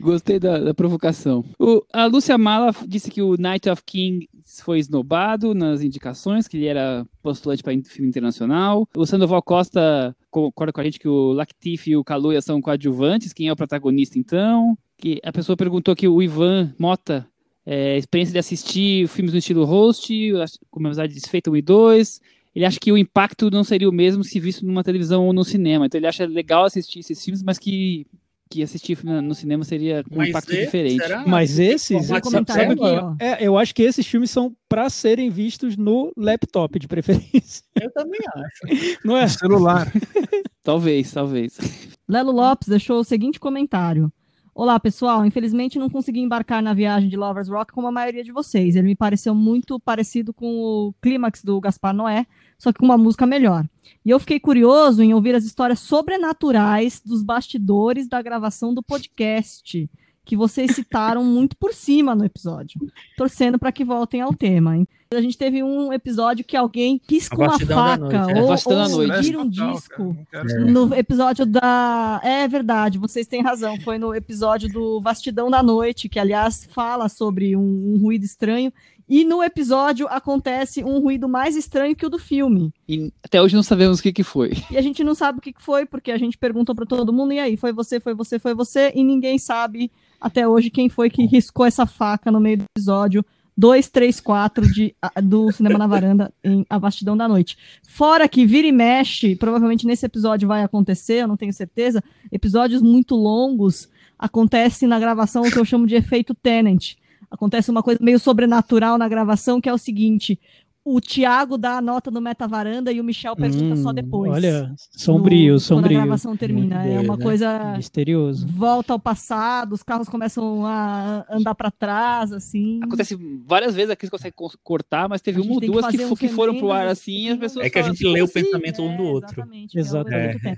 Gostei da, da provocação. O, a Lúcia Mala disse que o Night of King foi esnobado nas indicações, que ele era postulante para filme internacional. O Sandoval Costa concorda com a gente que o Lactif e o Kaluuya são coadjuvantes. Quem é o protagonista, então? Que a pessoa perguntou que o Ivan Mota é, experiência de assistir filmes no estilo host, como amizade desfeita 1 e 2, ele acha que o impacto não seria o mesmo se visto numa televisão ou no cinema. Então ele acha legal assistir esses filmes, mas que que assistir no cinema seria com um impacto esse, diferente. Será? Mas esses, sabe, sabe aqui, é, eu acho que esses filmes são para serem vistos no laptop de preferência. Eu também acho. Não é? No celular. talvez, talvez. Lelo Lopes deixou o seguinte comentário. Olá, pessoal. Infelizmente não consegui embarcar na viagem de Lovers Rock como a maioria de vocês. Ele me pareceu muito parecido com o clímax do Gaspar Noé, só que com uma música melhor. E eu fiquei curioso em ouvir as histórias sobrenaturais dos bastidores da gravação do podcast que vocês citaram muito por cima no episódio, torcendo para que voltem ao tema. Hein? A gente teve um episódio que alguém risca uma faca noite, é. ou, ou vira um disco no episódio da. É verdade, vocês têm razão. Foi no episódio do Vastidão da Noite, que aliás fala sobre um, um ruído estranho. E no episódio acontece um ruído mais estranho que o do filme. E até hoje não sabemos o que, que foi. E a gente não sabe o que, que foi, porque a gente perguntou para todo mundo, e aí, foi você, foi você, foi você, e ninguém sabe até hoje quem foi que riscou essa faca no meio do episódio 2, 3, 4 de, do Cinema na Varanda em A Vastidão da Noite. Fora que vira e mexe, provavelmente nesse episódio vai acontecer, eu não tenho certeza, episódios muito longos acontece na gravação o que eu chamo de efeito Tenant. Acontece uma coisa meio sobrenatural na gravação, que é o seguinte: o Thiago dá a nota no Meta Varanda e o Michel pergunta hum, só depois. Olha, sombrio, no, sombrio. Quando a gravação termina. é uma né? coisa. Misterioso. Volta ao passado, os carros começam a andar para trás, assim. Acontece várias vezes aqui, você consegue cortar, mas teve uma ou duas que, que, que foram pro ar assim e as pessoas. É que a gente lê o assim, pensamento um do é, outro. Exatamente. exatamente. É.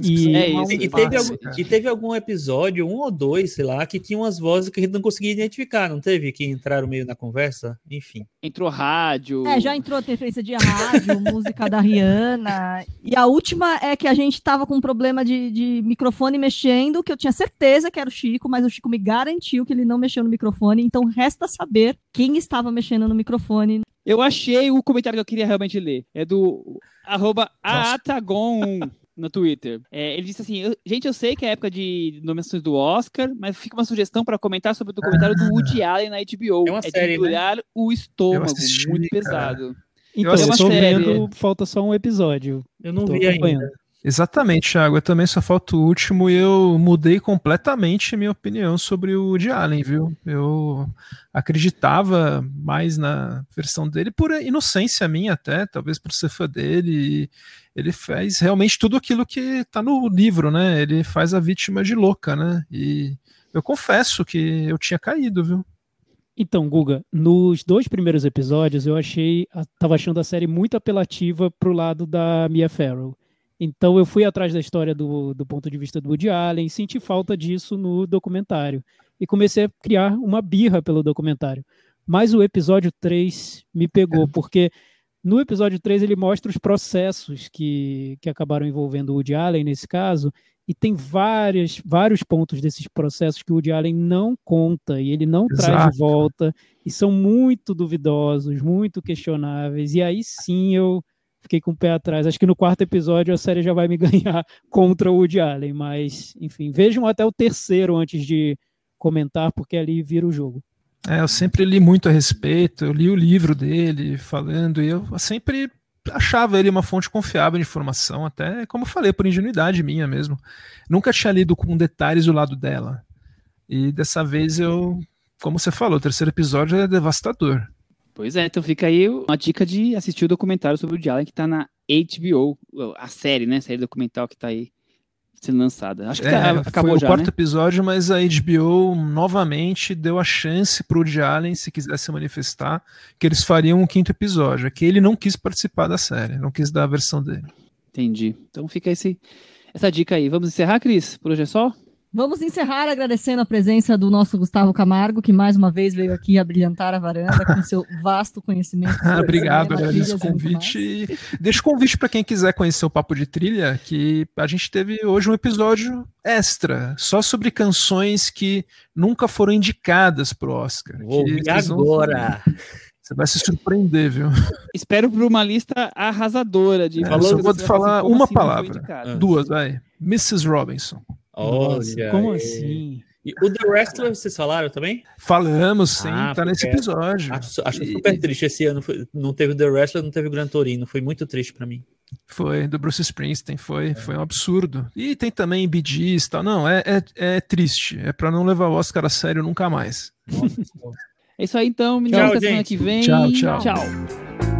E, é isso, e, teve algum, e teve algum episódio, um ou dois, sei lá, que tinha umas vozes que a gente não conseguia identificar, não teve? Que entraram meio na conversa? Enfim. Entrou rádio. É, já entrou a referência de rádio, música da Rihanna. E a última é que a gente tava com um problema de, de microfone mexendo, que eu tinha certeza que era o Chico, mas o Chico me garantiu que ele não mexeu no microfone, então resta saber quem estava mexendo no microfone. Eu achei o comentário que eu queria realmente ler. É do arroba Atagon no Twitter. É, ele disse assim: eu, gente, eu sei que é época de nomeações do Oscar, mas fica uma sugestão para comentar sobre o documentário ah, do Woody Allen na HBO. É uma é série, de olhar né? o estômago, assisti, muito cara. pesado. Então, eu, eu estou vendo, falta só um episódio. Eu não vi ainda. Exatamente, Thiago. Eu também só falta o último e eu mudei completamente minha opinião sobre o Woody Allen, viu? Eu acreditava mais na versão dele por inocência minha até, talvez por ser fã dele. Ele faz realmente tudo aquilo que está no livro, né? Ele faz a vítima de louca, né? E eu confesso que eu tinha caído, viu? Então, Guga, nos dois primeiros episódios eu achei, tava achando a série muito apelativa pro lado da Mia Farrow. Então eu fui atrás da história do, do ponto de vista do Woody Allen, senti falta disso no documentário e comecei a criar uma birra pelo documentário. Mas o episódio 3 me pegou, é. porque no episódio 3 ele mostra os processos que, que acabaram envolvendo o Woody Allen nesse caso, e tem várias, vários pontos desses processos que o Woody Allen não conta e ele não Exato. traz de volta, e são muito duvidosos, muito questionáveis, e aí sim eu fiquei com o pé atrás. Acho que no quarto episódio a série já vai me ganhar contra o Woody Allen, mas enfim, vejam até o terceiro antes de comentar, porque ali vira o jogo. É, eu sempre li muito a respeito, eu li o livro dele falando, e eu sempre achava ele uma fonte confiável de informação, até como eu falei, por ingenuidade minha mesmo. Nunca tinha lido com detalhes o lado dela. E dessa vez eu, como você falou, o terceiro episódio é devastador. Pois é, então fica aí uma dica de assistir o documentário sobre o Allen que tá na HBO, a série, né? A série documental que tá aí sendo lançada. Acho que é, tá, acabou foi já, o quarto né? episódio, mas a HBO novamente deu a chance pro Woody Allen, se quisesse manifestar, que eles fariam um quinto episódio. É que ele não quis participar da série, não quis dar a versão dele. Entendi. Então fica esse, essa dica aí. Vamos encerrar, Cris? Por hoje é só? Vamos encerrar agradecendo a presença do nosso Gustavo Camargo, que mais uma vez veio aqui a brilhantar a varanda com seu vasto conhecimento. Obrigado, agradeço o convite. Deixa o convite para quem quiser conhecer o Papo de Trilha, que a gente teve hoje um episódio extra, só sobre canções que nunca foram indicadas para o Oscar. Vou agora! Você vai se surpreender, viu? Espero por uma lista arrasadora de. É, só vou falar uma assim palavra. Duas, vai. Mrs. Robinson. Olha, como assim? E o The Wrestler, vocês falaram também? Falamos, sim, ah, tá nesse episódio. Acho, acho e... super triste esse ano. Foi, não teve o The Wrestler, não teve o Gran Torino. Foi muito triste para mim. Foi, do Bruce Springsteen, foi, é. foi um absurdo. E tem também Bee Gees, tal. Não, é, é, é triste. É para não levar o Oscar a sério nunca mais. é isso aí então. Me tchau, semana que vem. Tchau, tchau. Tchau.